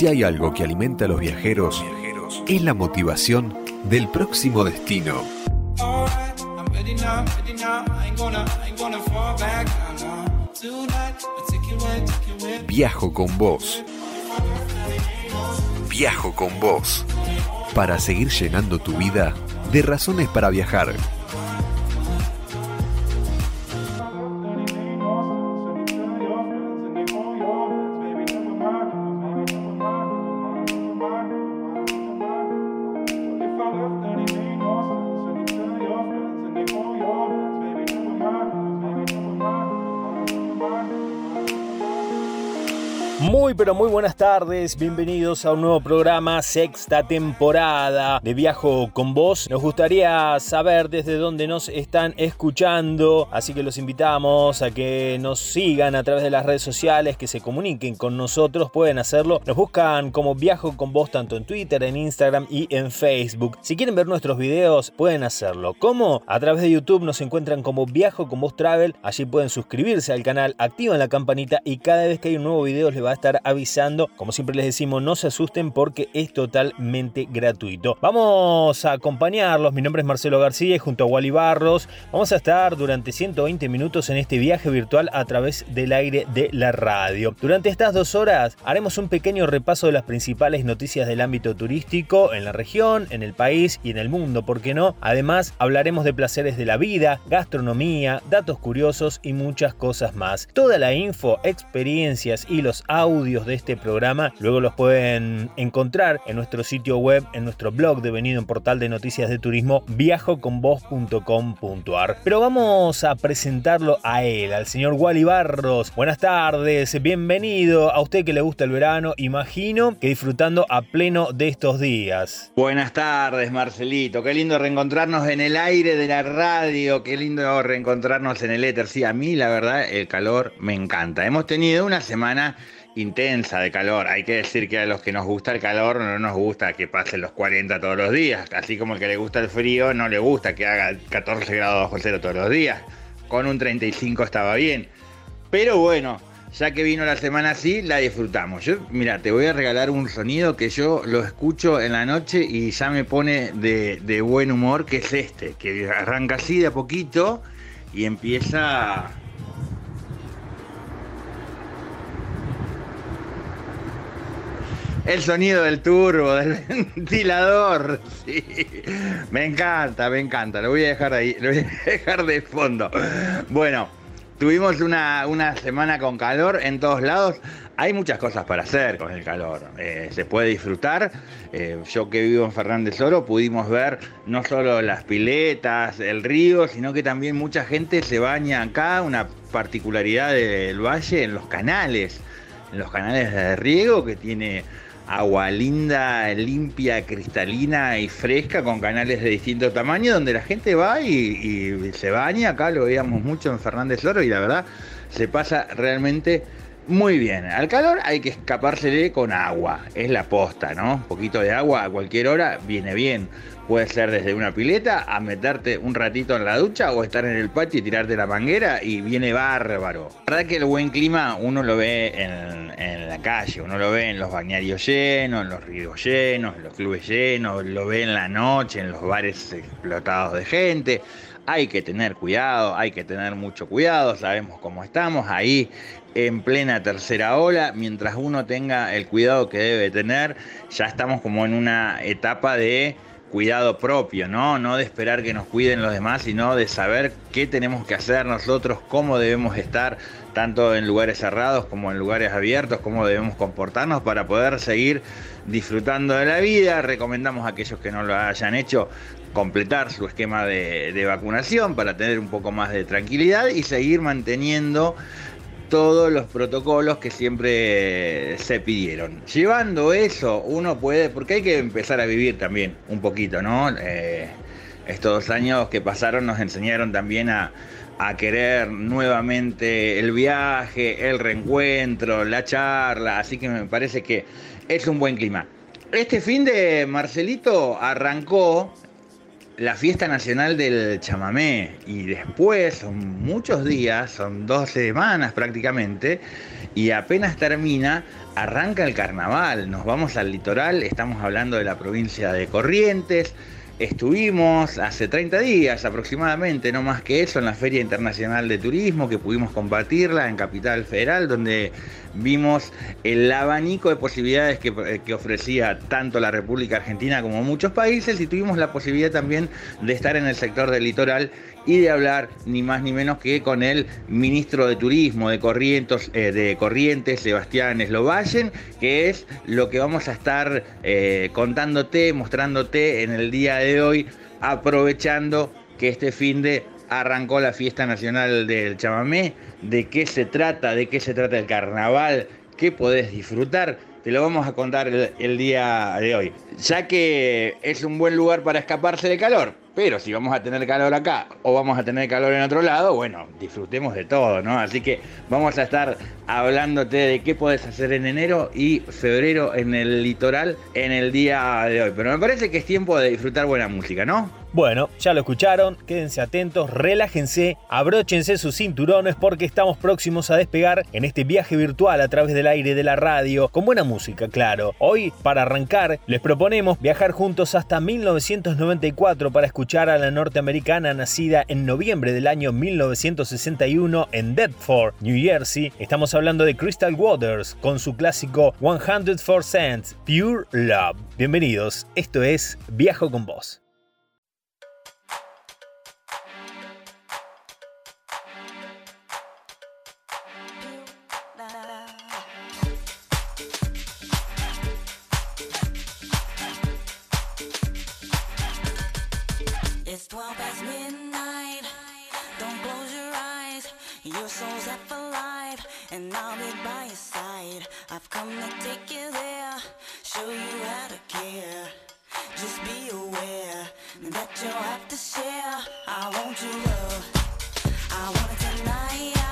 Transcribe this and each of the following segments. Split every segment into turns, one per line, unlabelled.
Si hay algo que alimenta a los viajeros, es la motivación del próximo destino. Viajo con vos. Viajo con vos. Para seguir llenando tu vida de razones para viajar.
Pero muy buenas tardes, bienvenidos a un nuevo programa, sexta temporada de Viajo con Vos. Nos gustaría saber desde dónde nos están escuchando, así que los invitamos a que nos sigan a través de las redes sociales, que se comuniquen con nosotros, pueden hacerlo. Nos buscan como Viajo con Vos tanto en Twitter, en Instagram y en Facebook. Si quieren ver nuestros videos, pueden hacerlo. ¿Cómo? A través de YouTube nos encuentran como Viajo con Vos Travel, allí pueden suscribirse al canal, activan la campanita y cada vez que hay un nuevo video les va a estar avisando. Como siempre les decimos, no se asusten porque es totalmente gratuito. Vamos a acompañarlos. Mi nombre es Marcelo García y junto a Wally Barros vamos a estar durante 120 minutos en este viaje virtual a través del aire de la radio. Durante estas dos horas haremos un pequeño repaso de las principales noticias del ámbito turístico en la región, en el país y en el mundo, ¿por qué no? Además, hablaremos de placeres de la vida, gastronomía, datos curiosos y muchas cosas más. Toda la info, experiencias y los audios de este programa luego los pueden encontrar en nuestro sitio web, en nuestro blog devenido en portal de noticias de turismo viajoconvos.com.ar. Pero vamos a presentarlo a él, al señor Wally Barros. Buenas tardes, bienvenido a usted que le gusta el verano, imagino que disfrutando a pleno de estos días.
Buenas tardes, Marcelito. Qué lindo reencontrarnos en el aire de la radio. Qué lindo reencontrarnos en el éter. Sí, a mí la verdad el calor me encanta. Hemos tenido una semana intensa de calor. Hay que decir que a los que nos gusta el calor no nos gusta que pasen los 40 todos los días. Así como el que le gusta el frío no le gusta que haga 14 grados bajo cero todos los días. Con un 35 estaba bien. Pero bueno, ya que vino la semana así, la disfrutamos. Yo, mira, te voy a regalar un sonido que yo lo escucho en la noche y ya me pone de, de buen humor, que es este, que arranca así de a poquito y empieza El sonido del turbo, del ventilador. Me encanta, me encanta. Lo voy a dejar ahí, lo voy a dejar de fondo. Bueno, tuvimos una, una semana con calor en todos lados. Hay muchas cosas para hacer con el calor. Eh, se puede disfrutar. Eh, yo que vivo en Fernández Oro pudimos ver no solo las piletas, el río, sino que también mucha gente se baña acá. Una particularidad del valle en los canales. En los canales de riego que tiene agua linda, limpia, cristalina y fresca con canales de distinto tamaño donde la gente va y, se baña. Acá lo veíamos mucho en Fernández Oro y la verdad se pasa realmente muy bien. Al calor hay que escapársele con agua, es la posta, ¿no? Un poquito de agua a cualquier hora viene bien. Puede ser desde una pileta a meterte un ratito en la ducha o estar en el patio y tirarte la manguera y viene bárbaro. La verdad que el buen clima uno lo ve en, en la calle, uno lo ve en los bañarios llenos, en los ríos llenos, en los clubes llenos, lo ve en la noche, en los bares explotados de gente. Hay que tener cuidado, hay que tener mucho cuidado, sabemos cómo estamos ahí en plena tercera ola, mientras uno tenga el cuidado que debe tener, ya estamos como en una etapa de cuidado propio, ¿no? No de esperar que nos cuiden los demás, sino de saber qué tenemos que hacer nosotros, cómo debemos estar, tanto en lugares cerrados como en lugares abiertos, cómo debemos comportarnos para poder seguir disfrutando de la vida. Recomendamos a aquellos que no lo hayan hecho completar su esquema de, de vacunación para tener un poco más de tranquilidad y seguir manteniendo todos los protocolos que siempre se pidieron. Llevando eso, uno puede, porque hay que empezar a vivir también un poquito, ¿no? Eh, estos años que pasaron nos enseñaron también a querer nuevamente el viaje, el reencuentro, la charla, así que me parece que es un buen clima. Este fin de Marcelito arrancó la fiesta nacional del chamamé y después son muchos días, son dos semanas prácticamente, y apenas termina, arranca el carnaval, nos vamos al litoral, estamos hablando de la provincia de Corrientes, Estuvimos hace 30 días aproximadamente, no más que eso, en la Feria Internacional de Turismo, que pudimos compartirla en Capital Federal, donde vimos el abanico de posibilidades que, que, ofrecía tanto la República Argentina como muchos países y tuvimos la posibilidad también de estar en el sector del litoral y de hablar ni más ni menos que con el ministro de Turismo de Corrientes, eh, de Corrientes Sebastián Eslovallen, que es lo que vamos a estar eh, contándote, mostrándote en el día de hoy, aprovechando que este fin de arrancó la fiesta nacional del chamamé, de qué se trata, de qué se trata el carnaval, qué podés disfrutar te lo vamos a contar el, día de hoy. Ya que es un buen lugar para escaparse de calor, pero si vamos a tener calor acá o vamos a tener calor en otro lado, bueno, disfrutemos de todo, ¿no? Así que vamos a estar hablándote de qué puedes hacer en enero y febrero en el litoral en el día de hoy. Pero me parece que es tiempo de disfrutar buena música, ¿no?
Bueno, ya lo escucharon, quédense atentos, relájense, abróchense sus cinturones porque estamos próximos a despegar en este viaje virtual a través del aire de la radio, con buena música, claro. Hoy, para arrancar, les proponemos viajar juntos hasta 1994 para escuchar a la norteamericana nacida en noviembre del año 1961 en Deptford, New Jersey. Estamos hablando de Crystal Waters con su clásico 100% Pure Love. Bienvenidos, esto es Viajo con vos. 12 past midnight. Don't close your eyes. Your soul's half alive, and I'll be by your side. I've come to take you there, show you how to care. Just be aware that you'll have to share. I want your love. I want it tonight.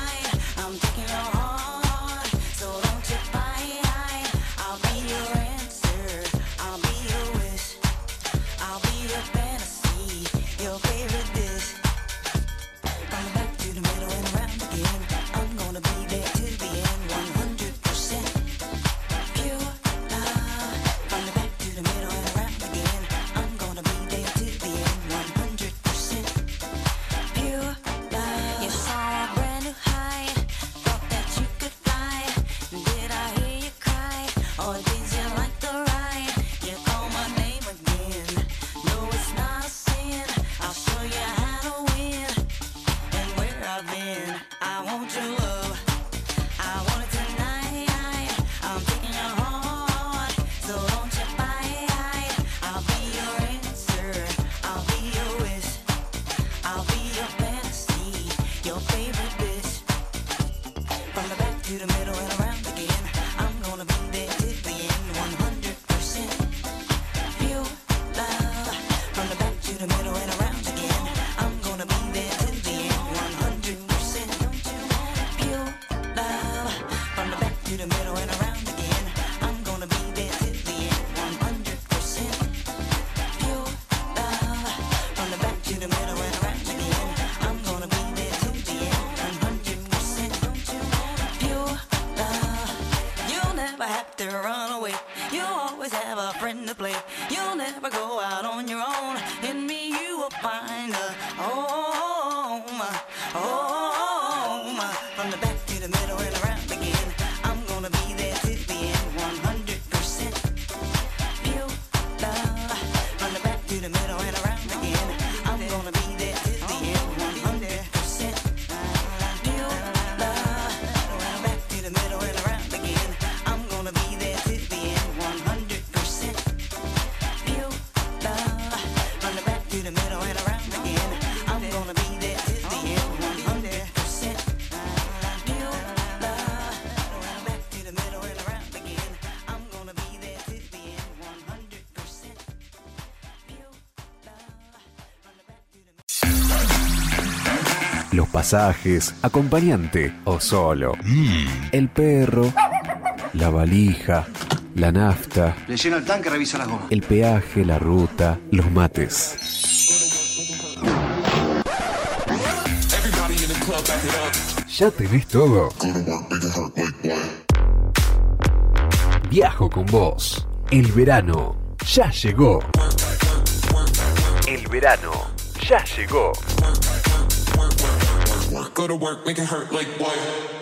pasajes, acompañante o solo. Mm. El perro, la valija, la nafta.
Le lleno el tanque, revisa las gomas.
El peaje, la ruta, los mates.
Ya tenés todo. Viajo con vos. El verano ya llegó. El verano ya llegó. Go to work, make it hurt like what?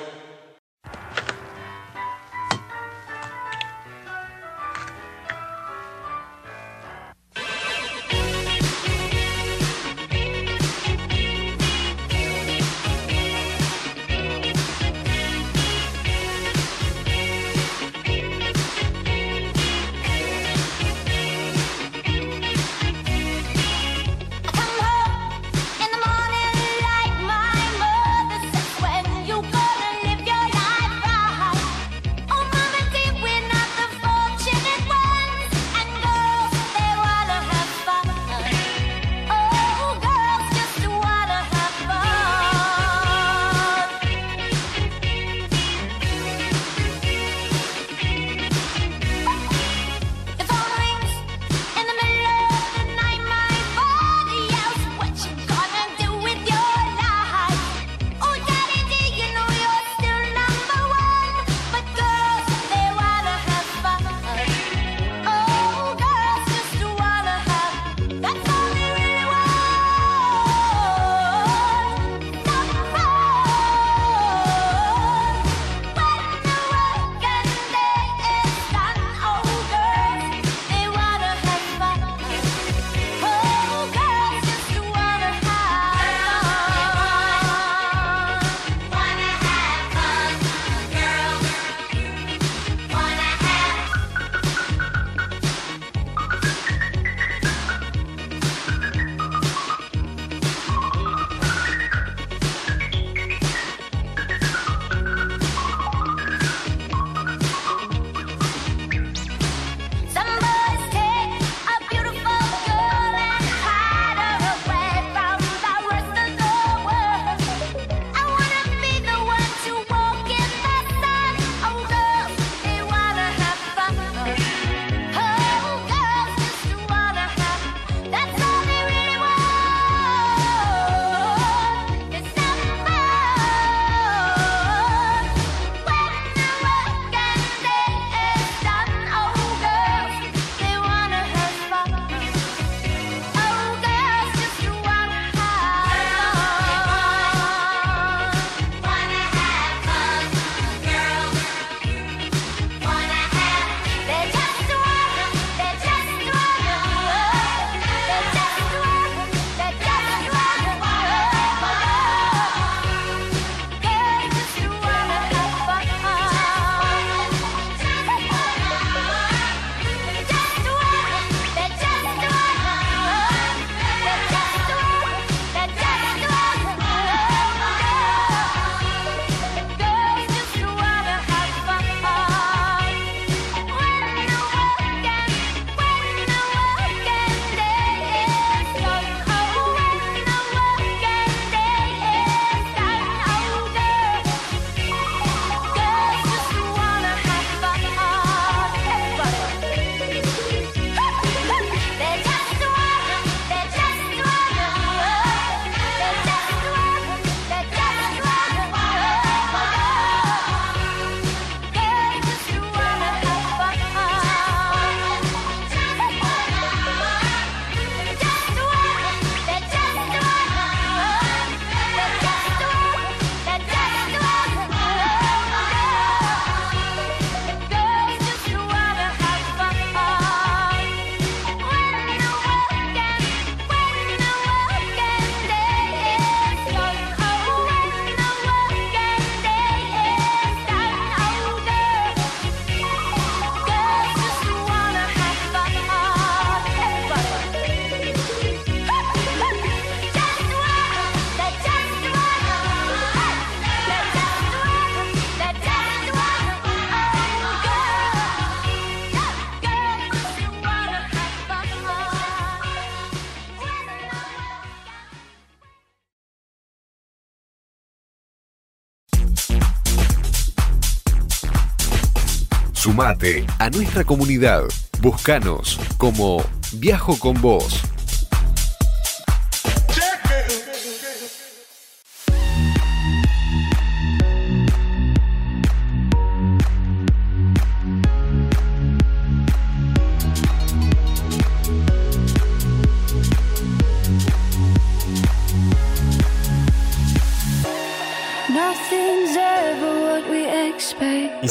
Sumate a nuestra comunidad. Búscanos como Viajo con Vos.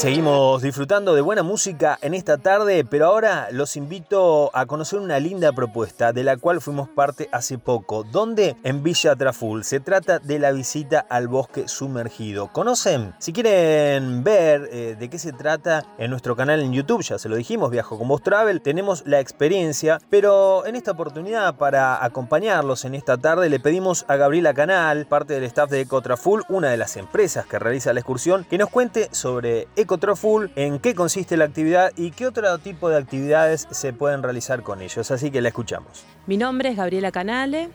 Seguimos disfrutando de buena música en esta tarde, pero ahora los invito a conocer una linda propuesta de la cual fuimos parte hace poco. ¿Dónde? En Villa Traful. Se trata de la visita al bosque sumergido. ¿Conocen? Si quieren ver eh, de qué se trata en nuestro canal en YouTube, ya se lo dijimos, Viajo con Vos Travel, tenemos la experiencia, pero en esta oportunidad para acompañarlos en esta tarde le pedimos a Gabriela Canal, parte del staff de Ecotraful, una de las empresas que realiza la excursión, que nos cuente sobre En qué consiste la actividad y qué otro tipo de actividades se pueden realizar con ellos. Así que la escuchamos.
Mi nombre es Gabriela Canale,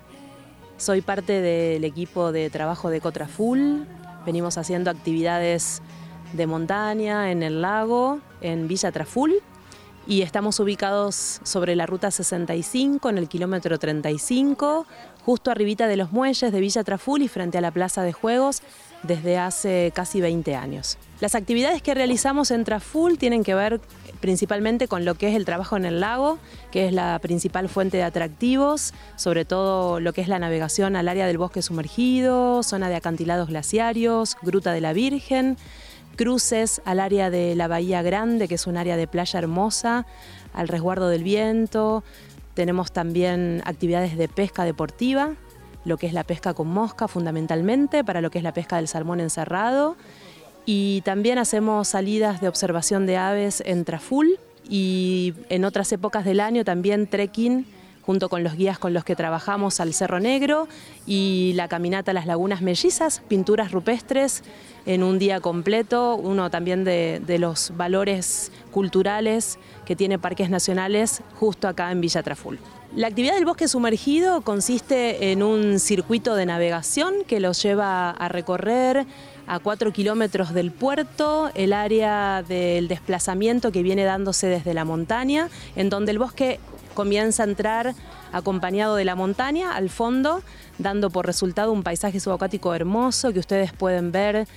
soy parte del equipo de trabajo de Ecotraful. Venimos haciendo actividades de montaña en el lago, en Villa Traful, y estamos ubicados sobre la ruta 65 en el kilómetro 35, justo arribita de los muelles de Villa Traful y frente a la plaza de juegos desde hace casi 20 años. Las actividades que realizamos en Traful tienen que ver principalmente con lo que es el trabajo en el lago, que es la principal fuente de atractivos, sobre todo lo que es la navegación al área del bosque sumergido, zona de acantilados glaciarios, Gruta de la Virgen, cruces al área de la Bahía Grande, que es un área de playa hermosa, al resguardo del viento. Tenemos también actividades de pesca deportiva, lo que es la pesca con mosca fundamentalmente, para lo que es la pesca del salmón encerrado y también hacemos salidas de observación de aves en Traful y en otras épocas del año también trekking junto con los guías con los que trabajamos al Cerro Negro y la caminata a las lagunas mellizas, pinturas rupestres en un día completo, uno también de, de, los valores culturales que tiene Parques Nacionales justo acá en Villa Traful. La actividad del bosque sumergido consiste en un circuito de navegación que los lleva a recorrer a cuatro kilómetros del puerto, el área del desplazamiento que viene dándose desde la montaña, en donde el bosque comienza a entrar acompañado de la montaña al fondo, dando por resultado un paisaje subacuático hermoso que ustedes pueden ver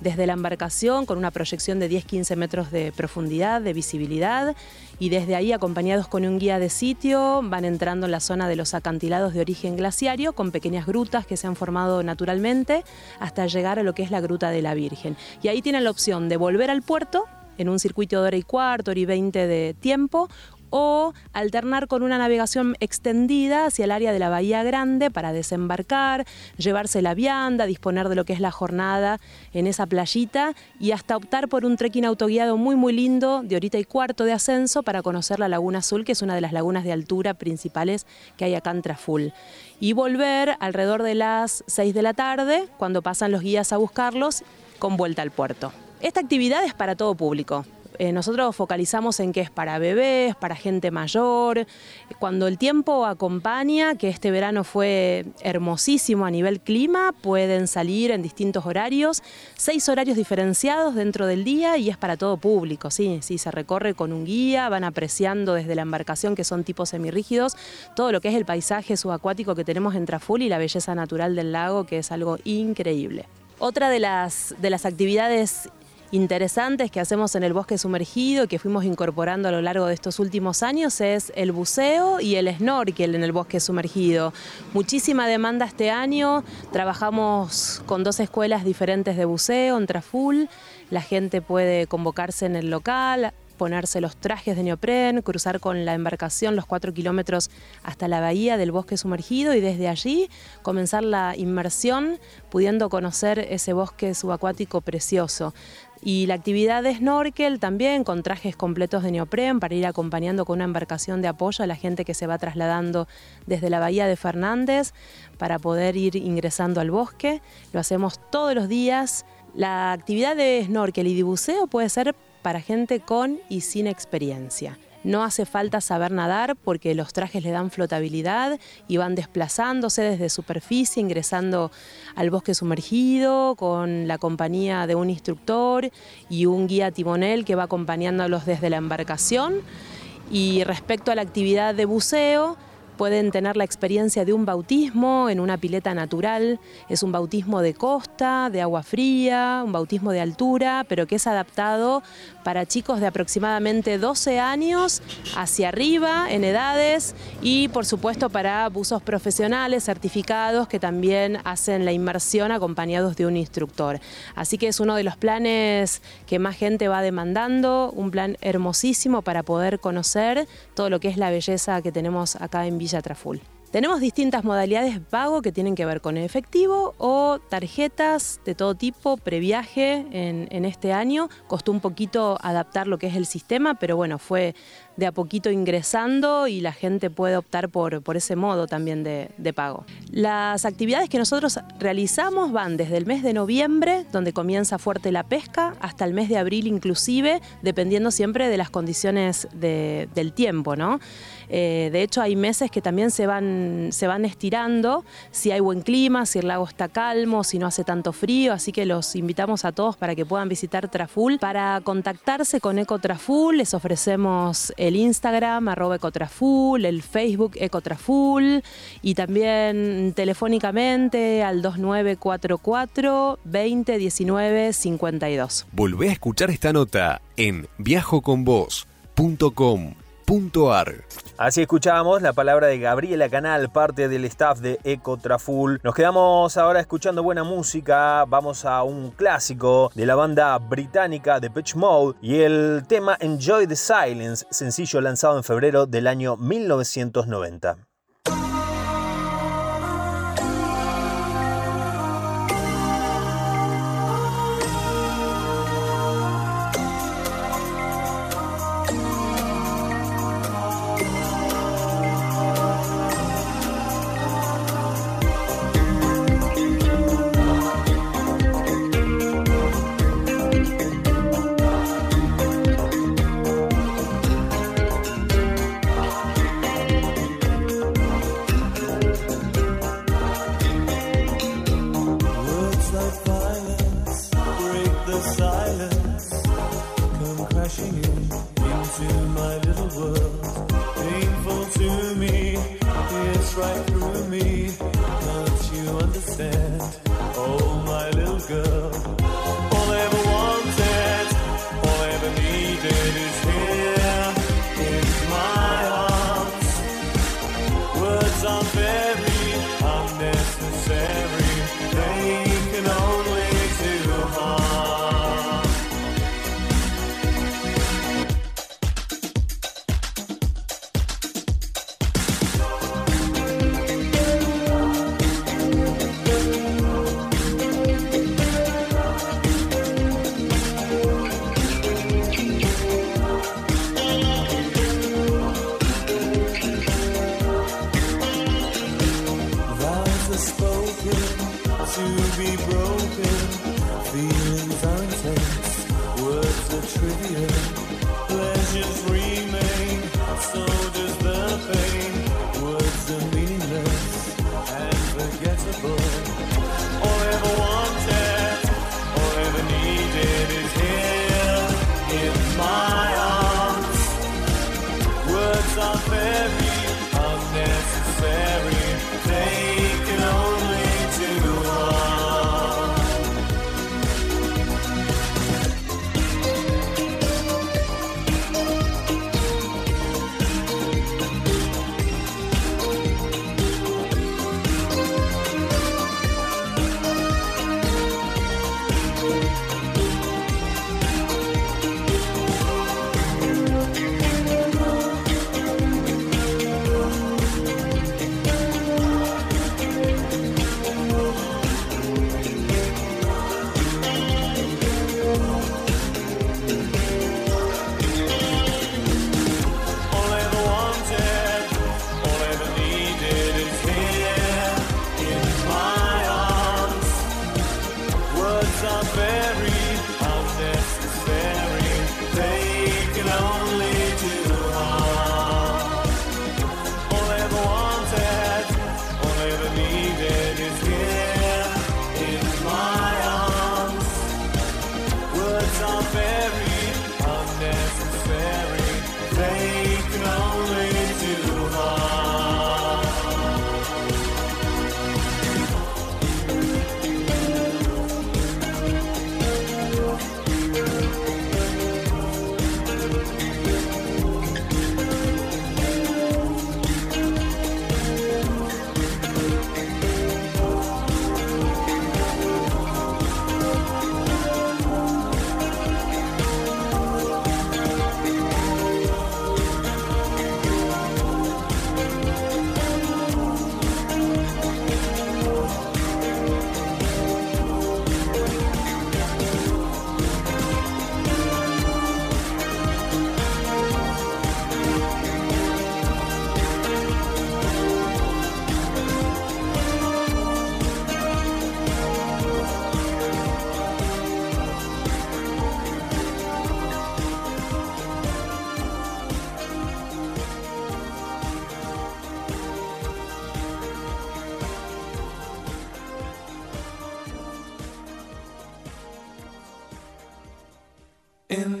desde la embarcación con una proyección de 10-15 metros de profundidad, de visibilidad, y desde ahí acompañados con un guía de sitio van entrando en la zona de los acantilados de origen glaciario con pequeñas grutas que se han formado naturalmente hasta llegar a lo que es la Gruta de la Virgen. Y ahí tienen la opción de volver al puerto en un circuito de hora y cuarto, hora y veinte de tiempo, o alternar con una navegación extendida hacia el área de la Bahía Grande para desembarcar, llevarse la vianda, disponer de lo que es la jornada en esa playita y hasta optar por un trekking autoguiado muy muy lindo de horita y cuarto de ascenso para conocer la Laguna Azul, que es una de las lagunas de altura principales que hay acá en Traful. Y volver alrededor de las 6 de la tarde, cuando pasan los guías a buscarlos, con vuelta al puerto. Esta actividad es para todo público. Eh, nosotros focalizamos en que es para bebés, para gente mayor. Cuando el tiempo acompaña, que este verano fue hermosísimo a nivel clima, pueden salir en distintos horarios, seis horarios diferenciados dentro del día y es para todo público. Sí, sí, se recorre con un guía, van apreciando desde la embarcación, que son tipos semirrígidos, todo lo que es el paisaje subacuático que tenemos en Traful y la belleza natural del lago, que es algo increíble. Otra de las, de las actividades interesantes que hacemos en el bosque sumergido y que fuimos incorporando a lo largo de estos últimos años es el buceo y el snorkel en el bosque sumergido. Muchísima demanda este año, trabajamos con dos escuelas diferentes de buceo en Traful, la gente puede convocarse en el local, ponerse los trajes de neopren, cruzar con la embarcación los cuatro kilómetros hasta la bahía del bosque sumergido y desde allí comenzar la inmersión pudiendo conocer ese bosque subacuático precioso. Y la actividad de snorkel también con trajes completos de neopren para ir acompañando con una embarcación de apoyo a la gente que se va trasladando desde la bahía de Fernández para poder ir ingresando al bosque. Lo hacemos todos los días. La actividad de snorkel y de buceo puede ser para gente con y sin experiencia. No hace falta saber nadar porque los trajes le dan flotabilidad y van desplazándose desde superficie, ingresando al bosque sumergido con la compañía de un instructor y un guía timonel que va acompañándolos desde la embarcación. Y respecto a la actividad de buceo, pueden tener la experiencia de un bautismo en una pileta natural. Es un bautismo de costa, de agua fría, un bautismo de altura, pero que es adaptado para chicos de aproximadamente 12 años hacia arriba en edades y por supuesto para buzos profesionales certificados que también hacen la inmersión acompañados de un instructor. Así que es uno de los planes que más gente va demandando, un plan hermosísimo para poder conocer todo lo que es la belleza que tenemos acá en Villa Traful. Tenemos distintas modalidades de pago que tienen que ver con efectivo o tarjetas de todo tipo, previaje en, este año. Costó un poquito adaptar lo que es el sistema, pero bueno, fue de a poquito ingresando y la gente puede optar por, por ese modo también de, de, pago. Las actividades que nosotros realizamos van desde el mes de noviembre, donde comienza fuerte la pesca, hasta el mes de abril inclusive, dependiendo siempre de las condiciones de, del tiempo, ¿no? Eh, de hecho, hay meses que también se van, se van estirando, si hay buen clima, si el lago está calmo, si no hace tanto frío, así que los invitamos a todos para que puedan visitar Traful. Para contactarse con Eco Traful les ofrecemos el Instagram arroba Ecotraful, el Facebook Ecotraful y también telefónicamente al 2944 2019 52.
Volvé a escuchar esta nota en viajoconvos.com
Así escuchábamos la palabra de Gabriela Canal, parte del staff de Ecotraful. Nos quedamos ahora escuchando buena música. Vamos a un clásico de la banda británica de Pitch Mode y el tema Enjoy the Silence, sencillo lanzado en febrero del año 1990. girl.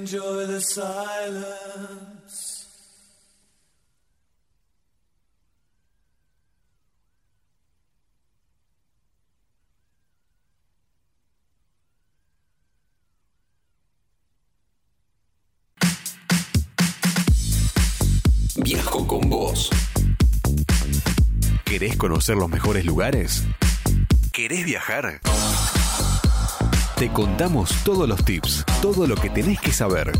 Enjoy the silence.
Viajo con vos. ¿Querés conocer los mejores lugares? ¿Querés viajar? Te contamos todos los tips, todo lo que tenés que saber.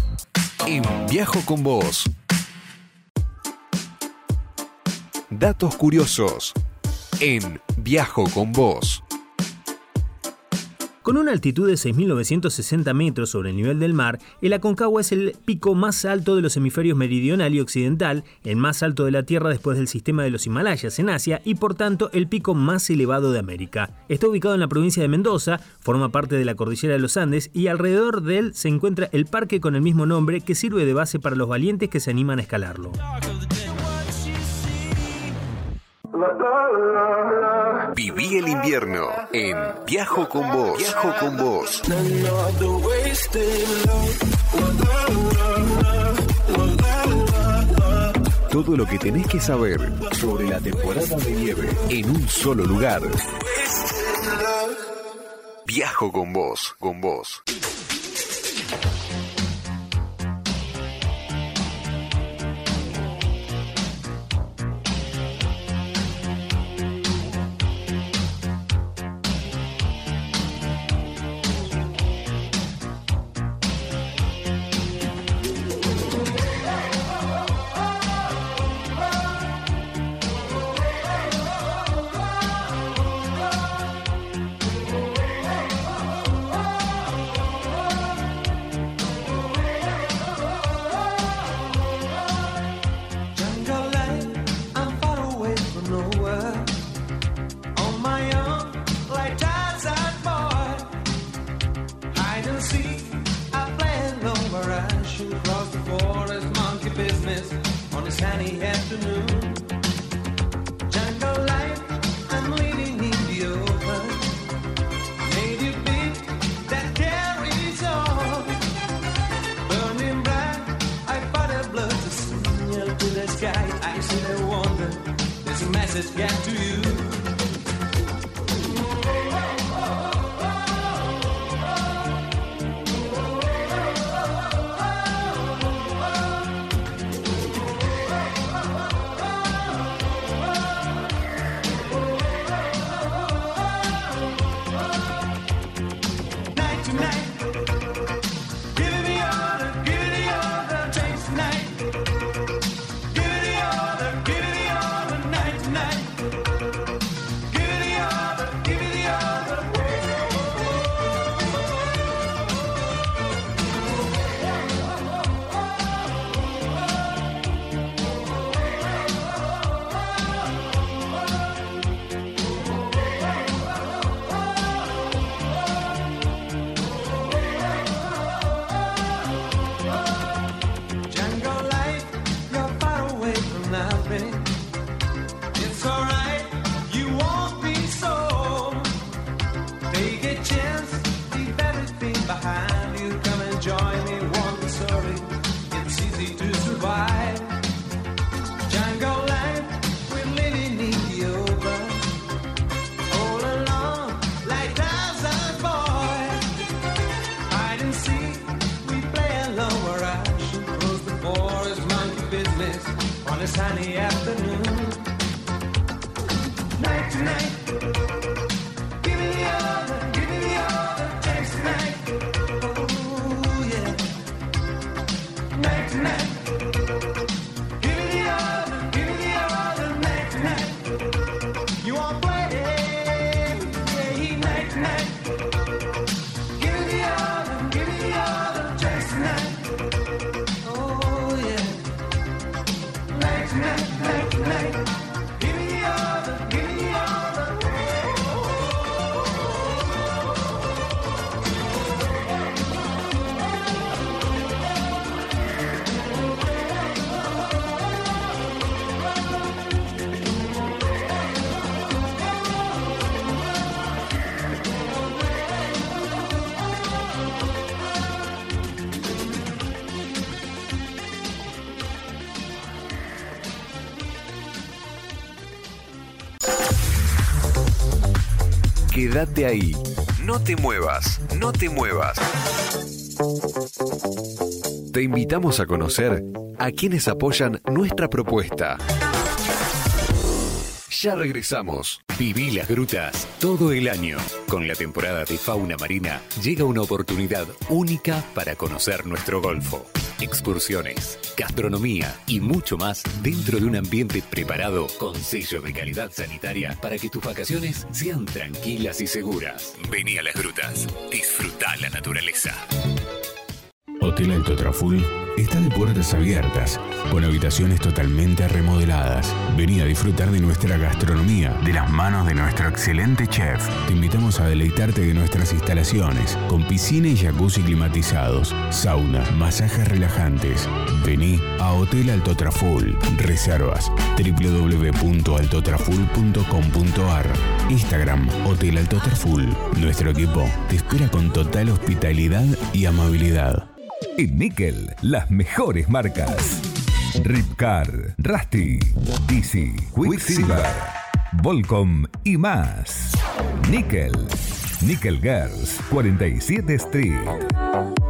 En Viajo con vos. Datos curiosos. En Viajo con vos.
Con una altitud de 6.960 metros sobre el nivel del mar, el Aconcagua es el pico más alto de los hemisferios meridional y occidental, el más alto de la Tierra después del sistema de los Himalayas en Asia y por tanto el pico más elevado de América. Está ubicado en la provincia de Mendoza, forma parte de la cordillera de los Andes y alrededor de él se encuentra el parque con el mismo nombre que sirve de base para los valientes que se animan a escalarlo.
Viví el invierno en Viajo con vos. Viajo con vos. Todo lo que tenés que saber sobre la temporada de nieve en un solo lugar. Viajo con vos, con vos.
Sunny afternoon. Jungle I'm living in the open. Native beat that carries on. Burning bright, I a blood to signal to the sky. I wonder. Message get to you. A sunny afternoon. Night to night,
No te muevas, no te muevas. Te invitamos a conocer a quienes apoyan nuestra propuesta. Ya regresamos. Viví las grutas todo el año. Con la temporada de fauna marina llega una oportunidad única para conocer nuestro golfo. Excursiones, gastronomía y mucho más dentro de un ambiente preparado con sello de calidad sanitaria para que tus vacaciones sean tranquilas y seguras. Vení a las grutas. Disfruta la naturaleza.
Hotel Alto Traful está de puertas abiertas, con habitaciones totalmente remodeladas. Vení a disfrutar de nuestra gastronomía, de las manos de nuestro excelente chef. Te invitamos a deleitarte de nuestras instalaciones, con piscina y jacuzzi climatizados, sauna, masajes relajantes. Vení a Hotel Alto Traful. Reservas www.altotraful.com.ar Instagram Hotel Alto Traful. Nuestro equipo te espera con total hospitalidad y amabilidad.
En Nickel, las mejores marcas. Ripcar, Rusty, Easy, Quicksilver, Volcom y más. Nickel. Nickel Girls, 47 Street.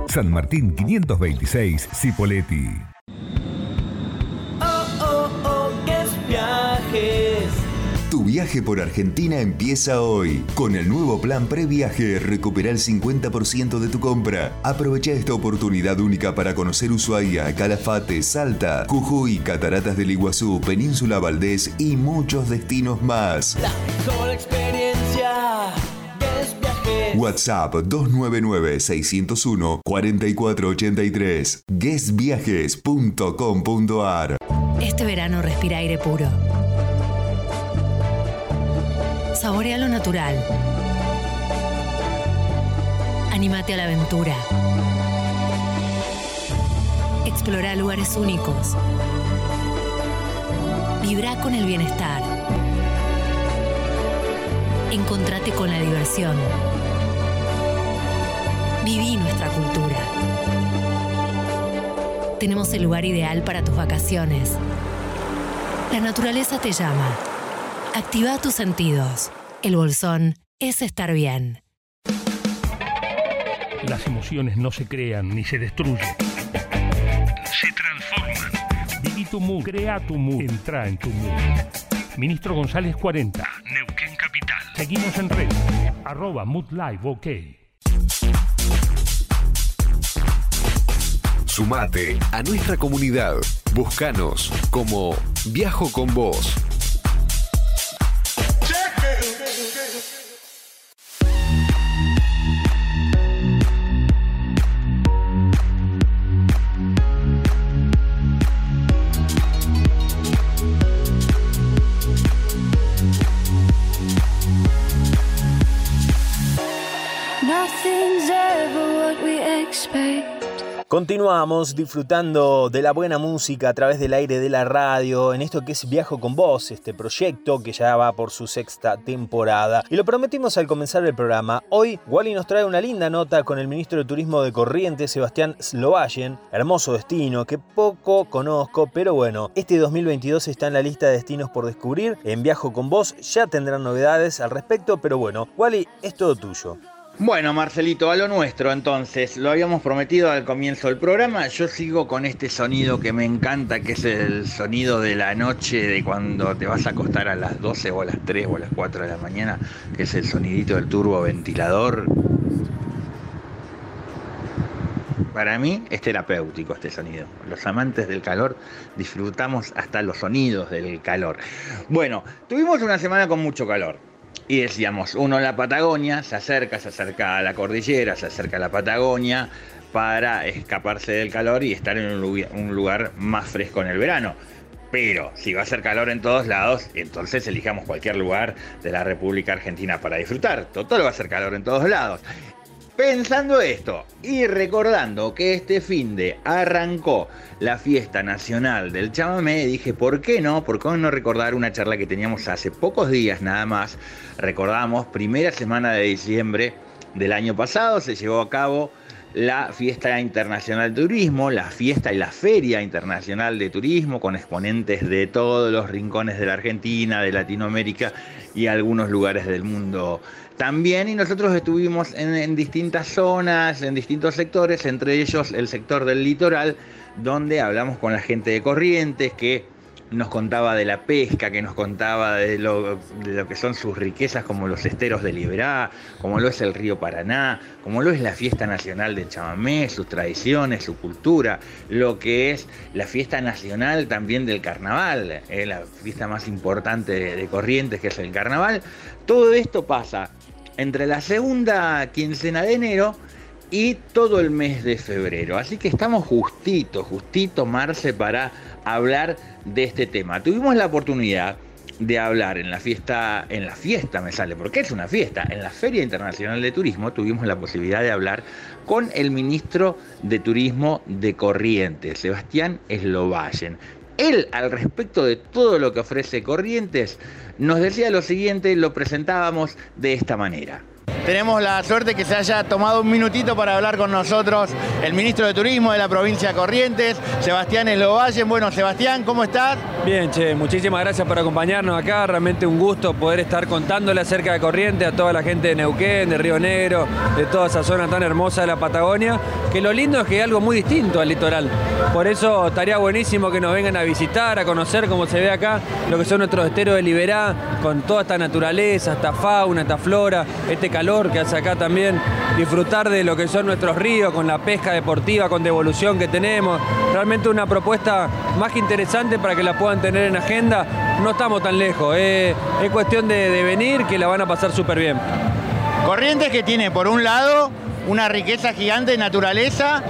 San Martín 526, Cipoletti.
Oh, oh, oh, Viajes.
Tu viaje por Argentina empieza hoy. Con el nuevo plan previaje, recupera el 50% de tu compra. Aprovecha esta oportunidad única para conocer Ushuaia, Calafate, Salta, Jujuy, Cataratas del Iguazú, Península Valdés y muchos destinos más.
La mejor experiencia.
WhatsApp 299-601-4483. guestviajes.com.ar
Este verano respira aire puro. Saborea lo natural. Anímate a la aventura. Explora lugares únicos. Vibra con el bienestar. Encontrate con la diversión. Viví nuestra cultura. Tenemos el lugar ideal para tus vacaciones. La naturaleza te llama. Activa tus sentidos. El bolsón es estar bien.
Las emociones no se crean ni se destruyen. Se transforman. Viví tu mood, crea tu mood, entra en tu mood. Ministro González 40, Neuquén Capital. Seguimos en red, arroba Mood Live OK.
Sumate a nuestra comunidad. Búscanos como Viajo con Vos.
Continuamos disfrutando de la buena música a través del aire de la radio en esto que es Viajo con Vos, este proyecto que ya va por su sexta temporada. Y lo prometimos al comenzar el programa. Hoy Wally nos trae una linda nota con el ministro de Turismo de Corrientes, Sebastián Slovayen. Hermoso destino que poco conozco, pero bueno, este 2022 está en la lista de destinos por descubrir. En Viajo con Vos ya tendrán novedades al respecto, pero bueno, Wally, es todo tuyo.
Bueno, Marcelito, a lo nuestro entonces, lo habíamos prometido al comienzo del programa, yo sigo con este sonido que me encanta, que es el sonido de la noche, de cuando te vas a acostar a las 12 o a las 3 o a las 4 de la mañana, que es el sonidito del turbo ventilador. Para mí es terapéutico este sonido. Los amantes del calor disfrutamos hasta los sonidos del calor. Bueno, tuvimos una semana con mucho calor. Y decíamos, uno en la Patagonia se acerca, se acerca a la cordillera, se acerca a la Patagonia para escaparse del calor y estar en un lugar, más fresco en el verano. Pero si va a hacer calor en todos lados, entonces elijamos cualquier lugar de la República Argentina para disfrutar. Total va a hacer calor en todos lados. Pensando esto y recordando que este fin de arrancó la fiesta nacional del chamamé, dije, ¿por qué no? ¿Por qué no recordar una charla que teníamos hace pocos días nada más? Recordamos, primera semana de diciembre del año pasado se llevó a cabo la Fiesta Internacional de Turismo, la fiesta y la Feria Internacional de Turismo, con exponentes de todos los rincones de la Argentina, de Latinoamérica y algunos lugares del mundo también. Y nosotros estuvimos en, distintas zonas, en distintos sectores, entre ellos el sector del litoral, donde hablamos con la gente de Corrientes, que nos contaba de la pesca, que nos contaba de lo, que son sus riquezas como los esteros de Liberá, como lo es el río Paraná, como lo es la fiesta nacional de Chamamé, sus tradiciones, su cultura, lo que es la fiesta nacional también del carnaval, eh, la fiesta más importante de Corrientes que es el carnaval. Todo esto pasa entre la segunda quincena de enero y todo el mes de febrero. Así que estamos justito, justito, Marce, para hablar de este tema. Tuvimos la oportunidad de hablar en la fiesta, en la fiesta me sale, porque es una fiesta, en la Feria Internacional de Turismo tuvimos la posibilidad de hablar con el ministro de Turismo de Corrientes, Sebastián Eslovallen. Él, al respecto de todo lo que ofrece Corrientes, nos decía lo siguiente, lo presentábamos de esta manera.
Tenemos la suerte que se haya tomado un minutito para hablar con nosotros el ministro de Turismo de la provincia de Corrientes, Sebastián Eslovallen. Bueno, Sebastián, ¿cómo estás?
Bien, che, muchísimas gracias por acompañarnos acá. Realmente un gusto poder estar contándole acerca de Corrientes a toda la gente de Neuquén, de Río Negro, de toda esa zona tan hermosa de la Patagonia. Que lo lindo es que es algo muy distinto al litoral. Por eso estaría buenísimo que nos vengan a visitar, a conocer cómo se ve acá lo que son nuestros esteros de Liberá, con toda esta naturaleza, esta fauna, esta flora, este calor que hace acá también, disfrutar de lo que son nuestros ríos, con la pesca deportiva, con devolución que tenemos. Realmente una propuesta más que interesante para que la puedan tener en agenda. No estamos tan lejos, eh, es cuestión de, venir que la van a pasar súper bien.
Corrientes que tiene por un lado una riqueza gigante de naturaleza,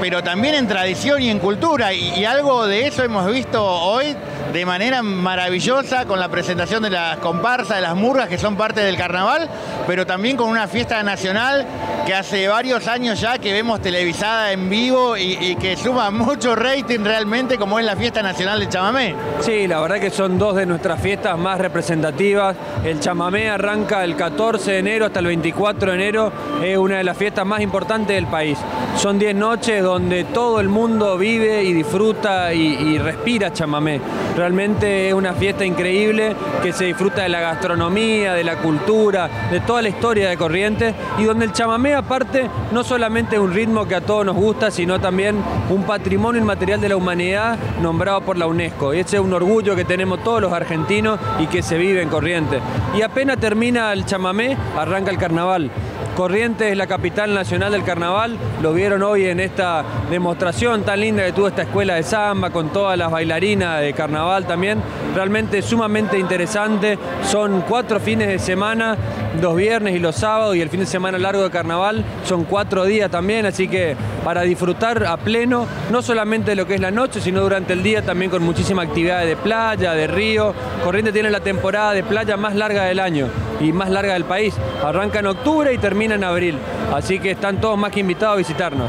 pero también en tradición y en cultura. Y, algo de eso hemos visto hoy de manera maravillosa con la presentación de las comparsas, de las murgas que son parte del carnaval, pero también con una fiesta nacional que hace varios años ya que vemos televisada en vivo y, que suma mucho rating realmente como es la fiesta nacional de chamamé.
Sí, la verdad que son dos de nuestras fiestas más representativas. El chamamé arranca el 14 de enero hasta el 24 de enero, es una de las fiestas más importantes del país. Son 10 noches donde todo el mundo vive y disfruta y, respira chamamé. Es una fiesta increíble que se disfruta de la gastronomía, de la cultura, de toda la historia de Corrientes y donde el chamamé aparte no solamente es un ritmo que a todos nos gusta, sino también un patrimonio inmaterial de la humanidad nombrado por la UNESCO. Y ese es un orgullo que tenemos todos los argentinos y que se vive en Corrientes. Y apenas termina el chamamé, arranca el carnaval. Corrientes es la capital nacional del carnaval, lo vieron hoy en esta demostración tan linda que tuvo esta escuela de samba con todas las bailarinas de carnaval también, realmente sumamente interesante, son cuatro fines de semana, los viernes y los sábados y el fin de semana largo de carnaval, son cuatro días también, así que para disfrutar a pleno, no solamente de lo que es la noche, sino durante el día también con muchísima actividad de playa, de río, Corrientes tiene la temporada de playa más larga del año y más larga del país, arranca en octubre y termina en abril. Así que están todos más que invitados a visitarnos.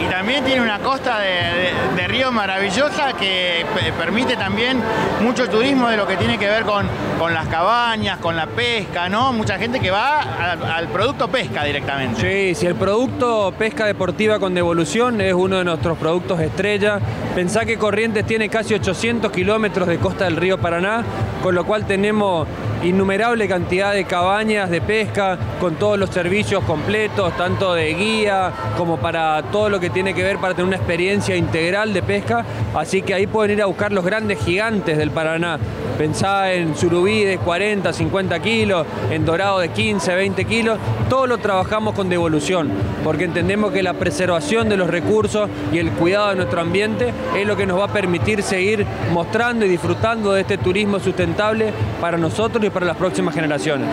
Y también tiene una costa de, de, de río maravillosa que permite también mucho turismo de lo que tiene que ver con, con las cabañas, con la pesca, ¿no? Mucha gente que va al, al producto pesca directamente.
Sí, si el producto pesca deportiva con devolución es uno de nuestros productos estrella. Pensá que Corrientes tiene casi 800 kilómetros de costa del río Paraná, con lo cual tenemos innumerable cantidad de cabañas de pesca con todos los servicios completos, tanto de guía como para todo lo que tiene que ver para tener una experiencia integral de pesca. Así que ahí pueden ir a buscar los grandes gigantes del Paraná. Pensá en surubí de 40, 50 kilos, en dorado de 15, 20 kilos. Todo lo trabajamos con devolución, porque entendemos que la preservación de los recursos y el cuidado de nuestro ambiente es lo que nos va a permitir seguir mostrando y disfrutando de este turismo sustentable para nosotros y para las próximas generaciones.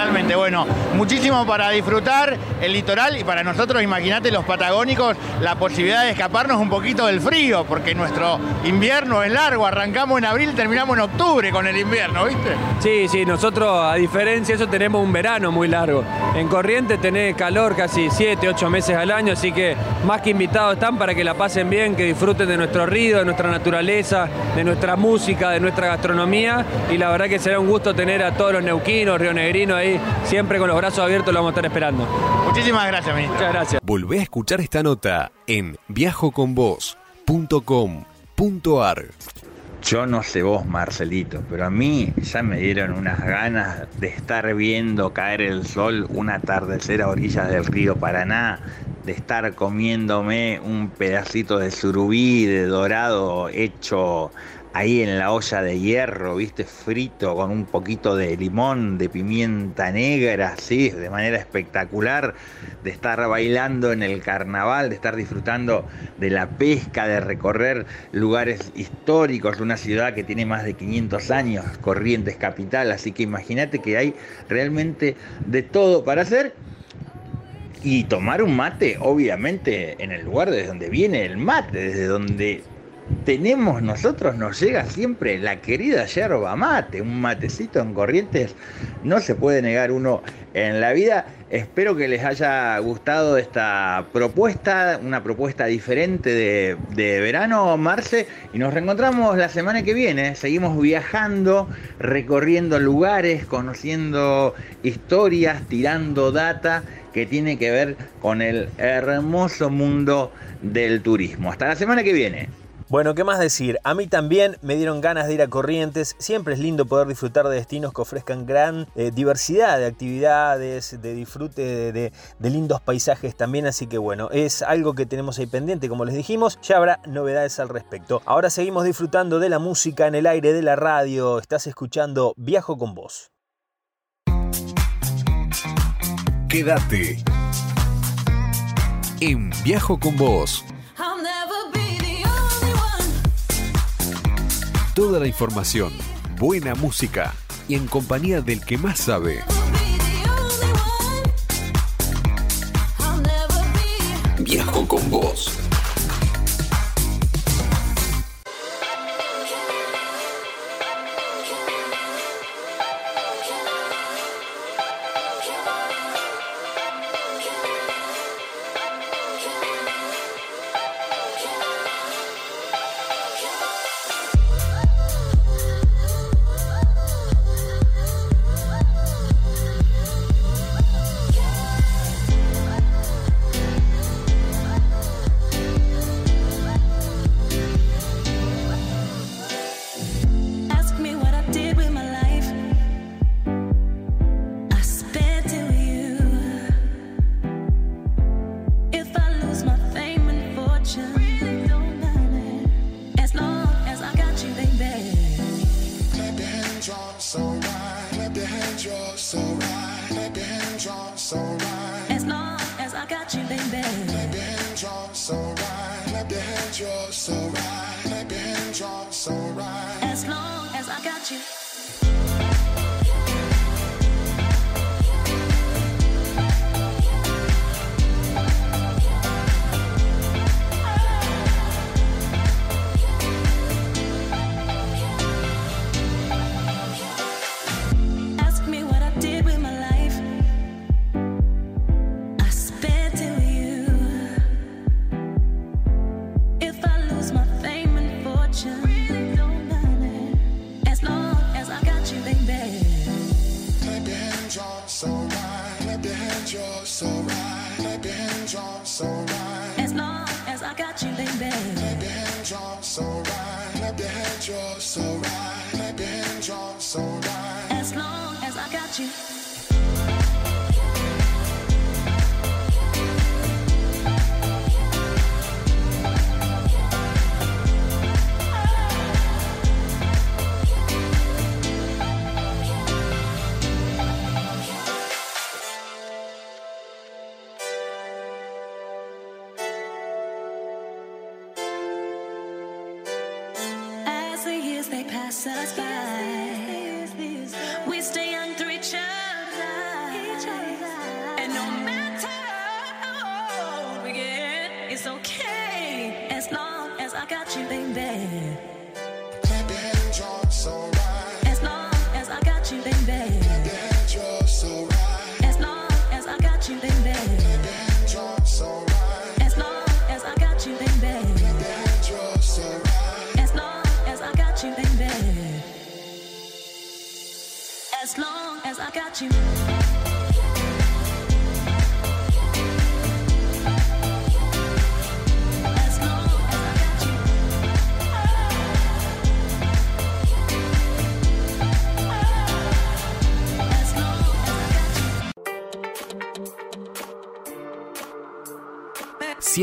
Totalmente, bueno, muchísimo para disfrutar el litoral y para nosotros, imagínate los patagónicos, la posibilidad de escaparnos un poquito del frío, porque nuestro invierno es largo, arrancamos en abril, terminamos en octubre con el invierno, ¿viste?
Sí, sí, nosotros a diferencia de eso tenemos un verano muy largo. En Corriente tenés calor casi 7, 8 meses al año, así que más que invitados están para que la pasen bien, que disfruten de nuestro río, de nuestra naturaleza, de nuestra música, de nuestra gastronomía y la verdad que será un gusto tener a todos los neuquinos, rionegrinos ahí ahí, siempre con los brazos abiertos lo vamos a estar esperando.
Muchísimas gracias, ministro.
Muchas gracias.
Volvé a escuchar esta nota en viajoconvos.com.ar.
Yo no sé vos, Marcelito, pero a mí ya me dieron unas ganas de estar viendo caer el sol un atardecer a orillas del río Paraná, de estar comiéndome un pedacito de surubí de dorado hecho ahí en la olla de hierro, viste, frito con un poquito de limón, de pimienta negra, así, de manera espectacular, de estar bailando en el carnaval, de estar disfrutando de la pesca, de recorrer lugares históricos, una ciudad que tiene más de 500 años, Corrientes capital, así que imagínate que hay realmente de todo para hacer. Y tomar un mate, obviamente, en el lugar desde donde viene el mate, desde donde tenemos nosotros, nos llega siempre la querida yerba mate, un matecito en corrientes, no se puede negar uno en la vida. Espero que les haya gustado esta propuesta, una propuesta diferente de, de verano, Marce, y nos reencontramos la semana que viene. Seguimos viajando, recorriendo lugares, conociendo historias, tirando data que tiene que ver con el hermoso mundo del turismo. Hasta la semana que viene.
Bueno, ¿qué más decir? A mí también me dieron ganas de ir a Corrientes. Siempre es lindo poder disfrutar de destinos que ofrezcan gran eh, diversidad de actividades, de disfrute de, de- de lindos paisajes también. Así que bueno, es algo que tenemos ahí pendiente, como les dijimos. Ya habrá novedades al respecto. Ahora seguimos disfrutando de la música en el aire de la radio. Estás escuchando Viajo con vos.
Quédate en Viajo con vos. Toda la información, buena música y en compañía del que más sabe. Viajo con vos.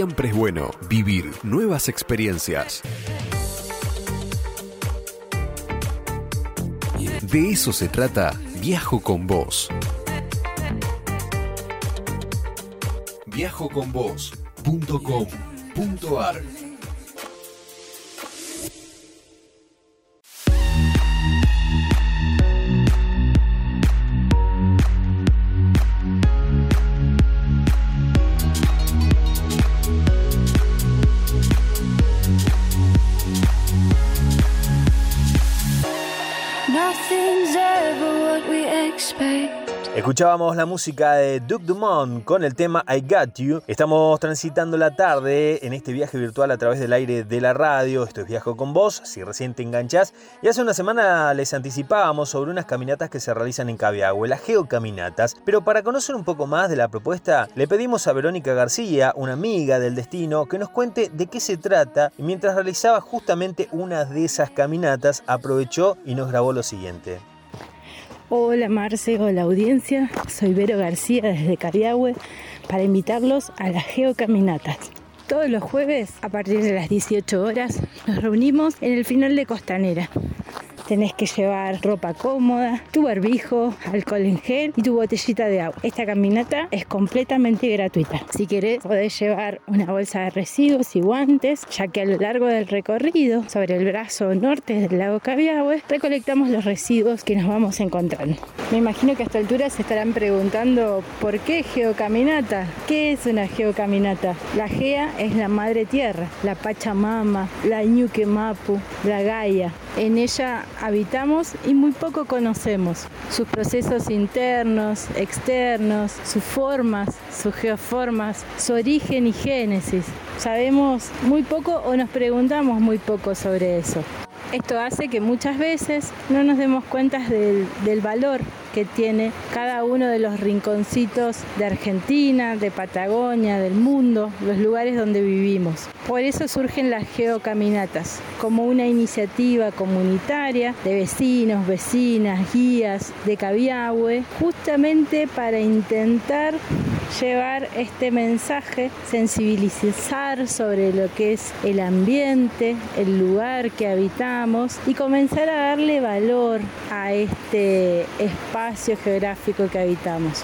Siempre es bueno vivir nuevas experiencias. De eso se trata Viajo con vos. Viajoconvos.com.ar
Escuchábamos la música de Duke Dumont con el tema I Got You. Estamos transitando la tarde en este viaje virtual a través del aire de la radio. Esto es Viajo con vos, si recién te enganchás. Y hace una semana les anticipábamos sobre unas caminatas que se realizan en Cabiagüe, las geocaminatas. Pero para conocer un poco más de la propuesta, le pedimos a Verónica García, una amiga del destino, que nos cuente de qué se trata. Y mientras realizaba justamente una de esas caminatas, aprovechó y nos grabó lo siguiente.
Hola Marce, hola audiencia, soy Vero García desde Cariahue para invitarlos a las geocaminatas. Todos los jueves a partir de las 18 horas nos reunimos en el final de Costanera. Tenés que llevar ropa cómoda, tu barbijo, alcohol en gel y tu botellita de agua. Esta caminata es completamente gratuita. Si querés podés llevar una bolsa de residuos y guantes, ya que a lo largo del recorrido sobre el brazo norte del lago Cabiahue recolectamos los residuos que nos vamos encontrando. Me imagino que a esta altura se estarán preguntando ¿por qué geocaminata? ¿Qué es una geocaminata? La gea es la madre tierra, la Pachamama, la Ñuque Mapu, la Gaia. En ella habitamos y muy poco conocemos sus procesos internos, externos, sus formas, sus geoformas, su origen y génesis. Sabemos muy poco o nos preguntamos muy poco sobre eso. Esto hace que muchas veces no nos demos cuenta del, valor que tiene cada uno de los rinconcitos de Argentina, de Patagonia, del mundo, los lugares donde vivimos. Por eso surgen las geocaminatas, como una iniciativa comunitaria de vecinos, vecinas, guías de Cabiahue, justamente para intentar llevar este mensaje, sensibilizar sobre lo que es el ambiente, el lugar que habitamos y comenzar a darle valor a este espacio geográfico que habitamos.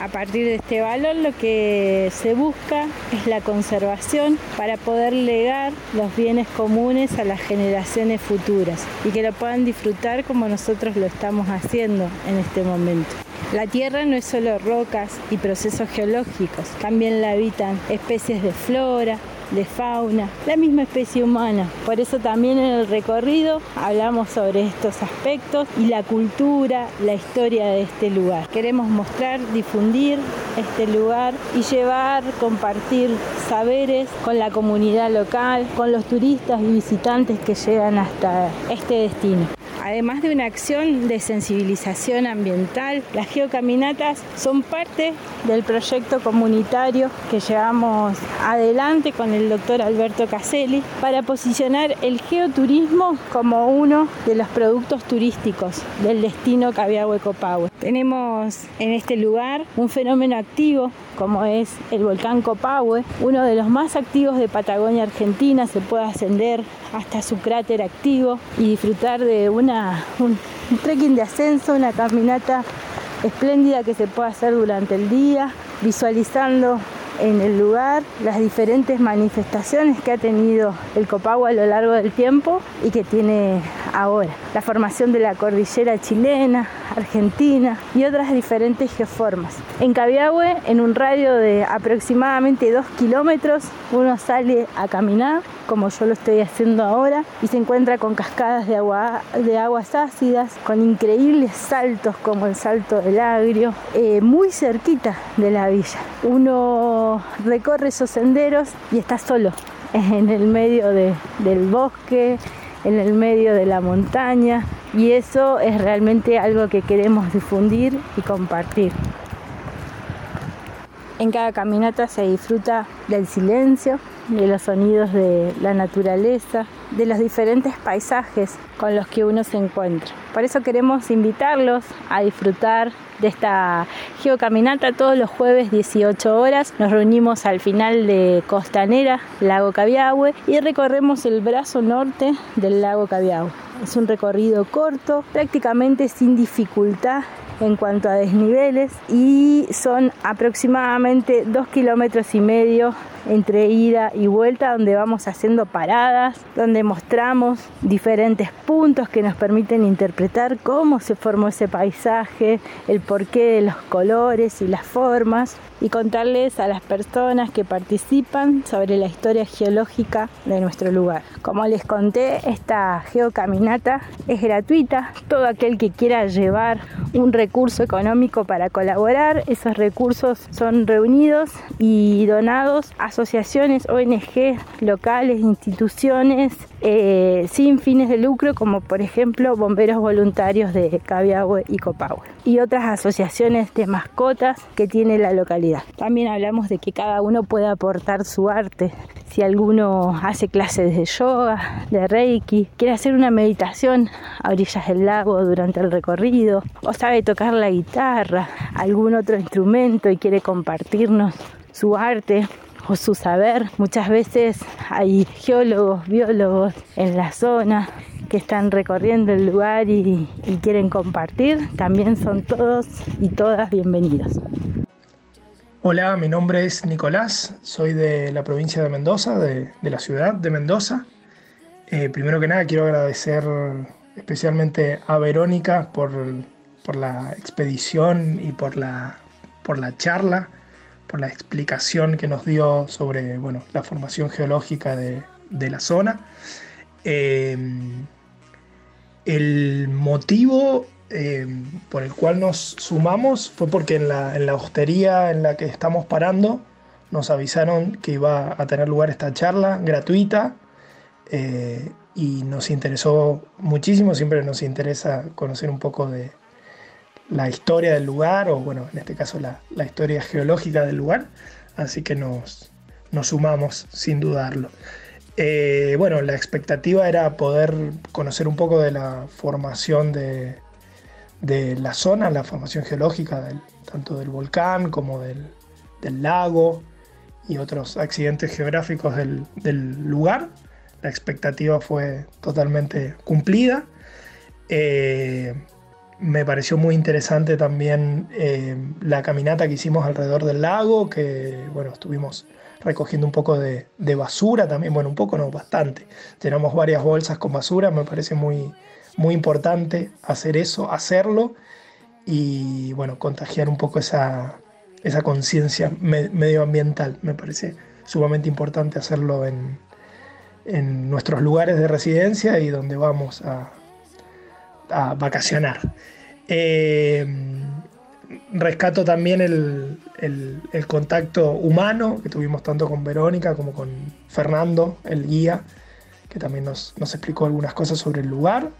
A partir de este valor lo que se busca es la conservación para poder legar los bienes comunes a las generaciones futuras y que lo puedan disfrutar como nosotros lo estamos haciendo en este momento. La Tierra no es solo rocas y procesos geológicos, también la habitan especies de flora, de fauna, la misma especie humana. Por eso también en el recorrido hablamos sobre estos aspectos y la cultura, la historia de este lugar. Queremos mostrar, difundir este lugar y llevar, compartir saberes con la comunidad local, con los turistas y visitantes que llegan hasta este destino. Además de una acción de sensibilización ambiental, las geocaminatas son parte del proyecto comunitario que llevamos adelante con el doctor Alberto Caselli para posicionar el geoturismo como uno de los productos turísticos del destino Cabiahue-Copahue. Tenemos en este lugar un fenómeno activo como es el volcán Copahue, uno de los más activos de Patagonia Argentina, se puede ascender hasta su cráter activo y disfrutar de una, un, trekking de ascenso, una caminata espléndida que se puede hacer durante el día, visualizando en el lugar las diferentes manifestaciones que ha tenido el Copagua a lo largo del tiempo y que tiene ahora. La formación de la cordillera chilena, argentina y otras diferentes geoformas. En Cabiahue, en un radio de aproximadamente 2 kilómetros, uno sale a caminar, como yo lo estoy haciendo ahora, y se encuentra con cascadas de, agua, de aguas ácidas, con increíbles saltos como el salto del agrio, eh, muy cerquita de la villa. Uno recorre esos senderos y está solo en el medio de, del bosque, en el medio de la montaña y eso es realmente algo que queremos difundir y compartir. En cada caminata se disfruta del silencio, de los sonidos de la naturaleza, de los diferentes paisajes con los que uno se encuentra. Por eso queremos invitarlos a disfrutar de esta geocaminata todos los jueves 18 horas. Nos reunimos al final de Costanera, Lago Cabiahue, y recorremos el brazo norte del lago Cabiahue. Es un recorrido corto, prácticamente sin dificultad en cuanto a desniveles y son aproximadamente dos kilómetros y medio entre ida y vuelta donde vamos haciendo paradas, donde mostramos diferentes puntos que nos permiten interpretar cómo se formó ese paisaje, el porqué de los colores y las formas y contarles a las personas que participan sobre la historia geológica de nuestro lugar. Como les conté, esta geocaminata es gratuita. Todo aquel que quiera llevar un recurso económico para colaborar, esos recursos son reunidos y donados a asociaciones, ONG locales, instituciones eh, sin fines de lucro, como por ejemplo bomberos voluntarios de Cabiahue y Copahue, y otras asociaciones de mascotas que tiene la localidad. También hablamos de que cada uno puede aportar su arte. Si alguno hace clases de yoga, de reiki, quiere hacer una meditación a orillas del lago durante el recorrido, o sabe tocar la guitarra, algún otro instrumento y quiere compartirnos su arte, o su saber. Muchas veces hay geólogos, biólogos en la zona que están recorriendo el lugar y, quieren compartir. También son todos y todas bienvenidos.
Hola, mi nombre es Nicolás, soy de la provincia de Mendoza, de, de la ciudad de Mendoza. Eh, primero que nada quiero agradecer especialmente a Verónica por, por la expedición y por la, por la charla por la explicación que nos dio sobre bueno, la formación geológica de, de la zona. Eh, el motivo eh, por el cual nos sumamos fue porque en la, en la, hostería en la que estamos parando nos avisaron que iba a tener lugar esta charla gratuita eh, y nos interesó muchísimo, siempre nos interesa conocer un poco de, la historia del lugar, o bueno, en este caso la, la historia geológica del lugar, así que nos, nos sumamos sin dudarlo. Eh, bueno, la expectativa era poder conocer un poco de la formación de, de la zona, la formación geológica, tanto del volcán como del, del, lago y otros accidentes geográficos del, del, lugar. La expectativa fue totalmente cumplida. Eh, me pareció muy interesante también eh, la caminata que hicimos alrededor del lago, que bueno, estuvimos recogiendo un poco de, basura también, bueno, un poco no, bastante. Tenemos varias bolsas con basura, me parece muy, muy importante hacer eso, hacerlo y bueno, contagiar un poco esa, esa conciencia me, medioambiental. Me parece sumamente importante hacerlo en, en nuestros lugares de residencia y donde vamos a, vacacionar. Eh, rescato también el, contacto humano que tuvimos tanto con Verónica como con Fernando, el guía, que también nos, explicó algunas cosas sobre el lugar.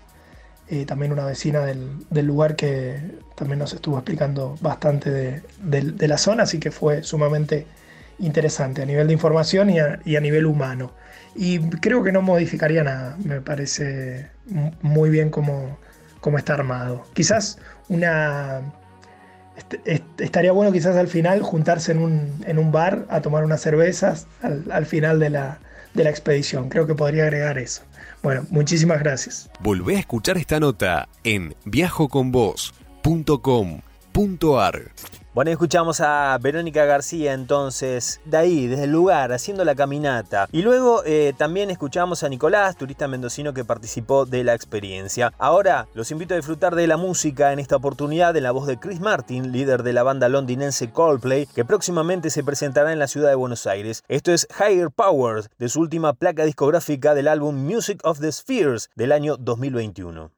Eh, también una vecina del, lugar que también nos estuvo explicando bastante de, la zona, así que fue sumamente interesante a nivel de información y a, y a nivel humano. Y creo que no modificaría nada, me parece muy bien como cómo está armado. Quizás una... estaría bueno quizás al final juntarse en un, en un bar a tomar unas cervezas al, al final de la, de la expedición. Creo que podría agregar eso. Bueno, muchísimas gracias.
Volvé a escuchar esta nota en viajoconvos.com.ar.
Bueno, escuchamos a Verónica García entonces, de ahí, desde el lugar, haciendo la caminata. Y luego eh, también escuchamos a Nicolás, turista mendocino que participó de la experiencia. Ahora los invito a disfrutar de la música en esta oportunidad en la voz de Chris Martin, líder de la banda londinense Coldplay, que próximamente se presentará en la ciudad de Buenos Aires. Esto es Higher Powers, de su última placa discográfica del álbum Music of the Spheres del año 2021.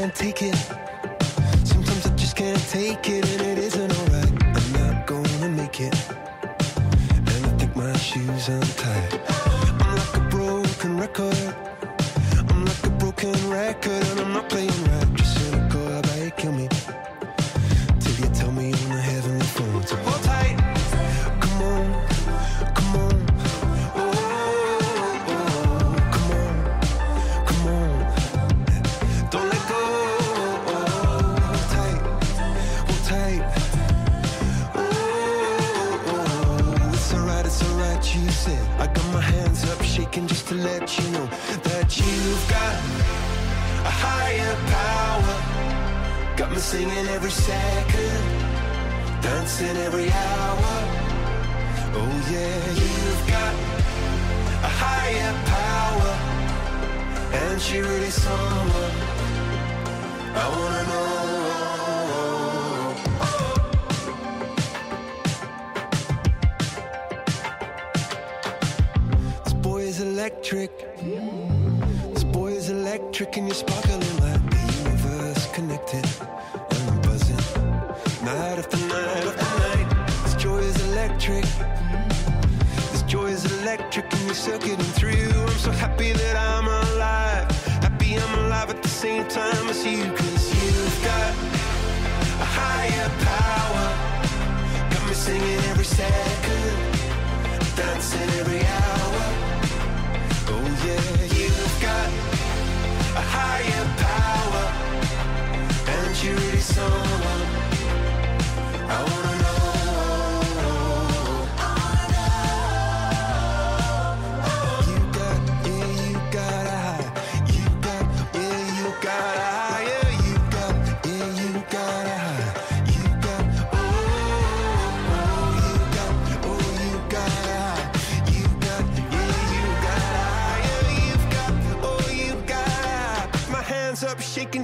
Can't take it. Sometimes I just can't take it, and it isn't alright. I'm not gonna make it.
And I think my shoes untied.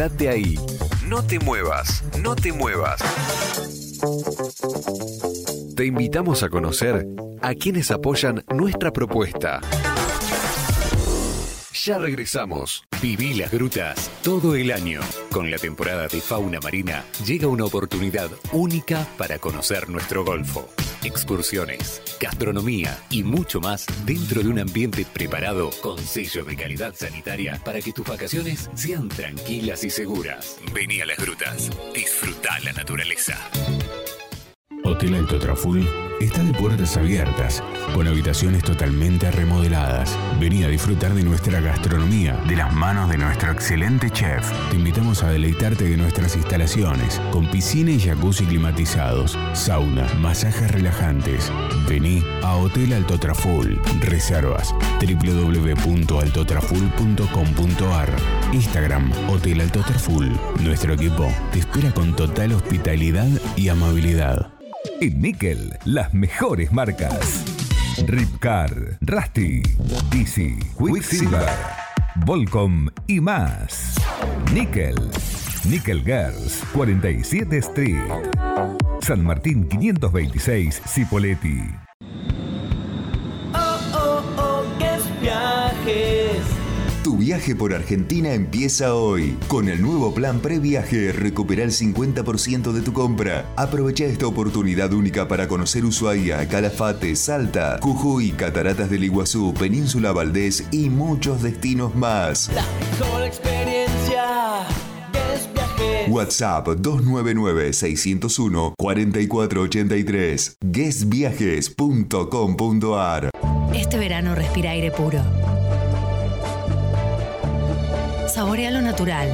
Quédate ahí. No te muevas, no te muevas. Te invitamos a conocer a quienes apoyan nuestra propuesta. Ya regresamos. Viví las grutas todo el año. Con la temporada de fauna marina llega una oportunidad única para conocer nuestro golfo. Excursiones, gastronomía y mucho más dentro de un ambiente preparado con sello de calidad sanitaria para que tus vacaciones sean tranquilas y seguras. Vení a las grutas. Disfruta la naturaleza.
Hotel Alto Traful está de puertas abiertas, con habitaciones totalmente remodeladas. Vení a disfrutar de nuestra gastronomía, de las manos de nuestro excelente chef. Te invitamos a deleitarte de nuestras instalaciones, con piscina y jacuzzi climatizados, sauna, masajes relajantes. Vení a Hotel Alto Traful. Reservas www.altotraful.com.ar Instagram Hotel Alto Traful. Nuestro equipo te espera con total hospitalidad y amabilidad.
En Nickel, las mejores marcas. Ripcar, Rusty, Easy, Quicksilver, Volcom y más. Nickel. Nickel Girls, 47 Street. San Martín 526, Cipoletti.
Oh, oh, oh, Viajes.
Tu viaje por Argentina empieza hoy. Con el nuevo plan Previaje, recupera el 50% de tu compra. Aprovecha esta oportunidad única para conocer Ushuaia, Calafate, Salta, Jujuy, Cataratas del Iguazú, Península Valdés y muchos destinos más.
La mejor experiencia.
WhatsApp 299-601-4483 guestviajes.com.ar
Este verano respira aire puro Saborea lo natural.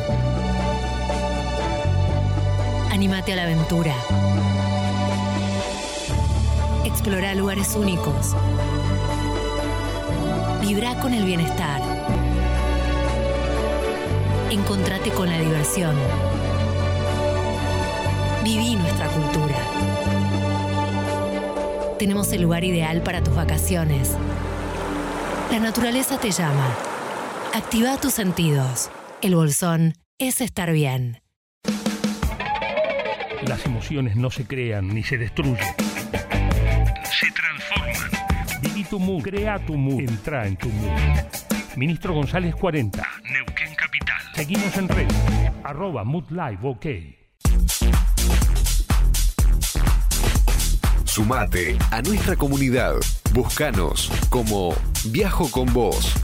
Anímate a la aventura. Explora lugares únicos. Vibra con el bienestar. Encontrate con la diversión. Viví nuestra cultura. Tenemos el lugar ideal para tus vacaciones. La naturaleza te llama. Activa tus sentidos. El bolsón es estar bien.
Las emociones no se crean ni se destruyen. Se transforman. Viví tu mood, crea tu mood, entra en tu mood. Ministro González 40, Neuquén Capital. Seguimos en red, arroba ok.
Sumate a nuestra comunidad. Búscanos como Viajo con Vos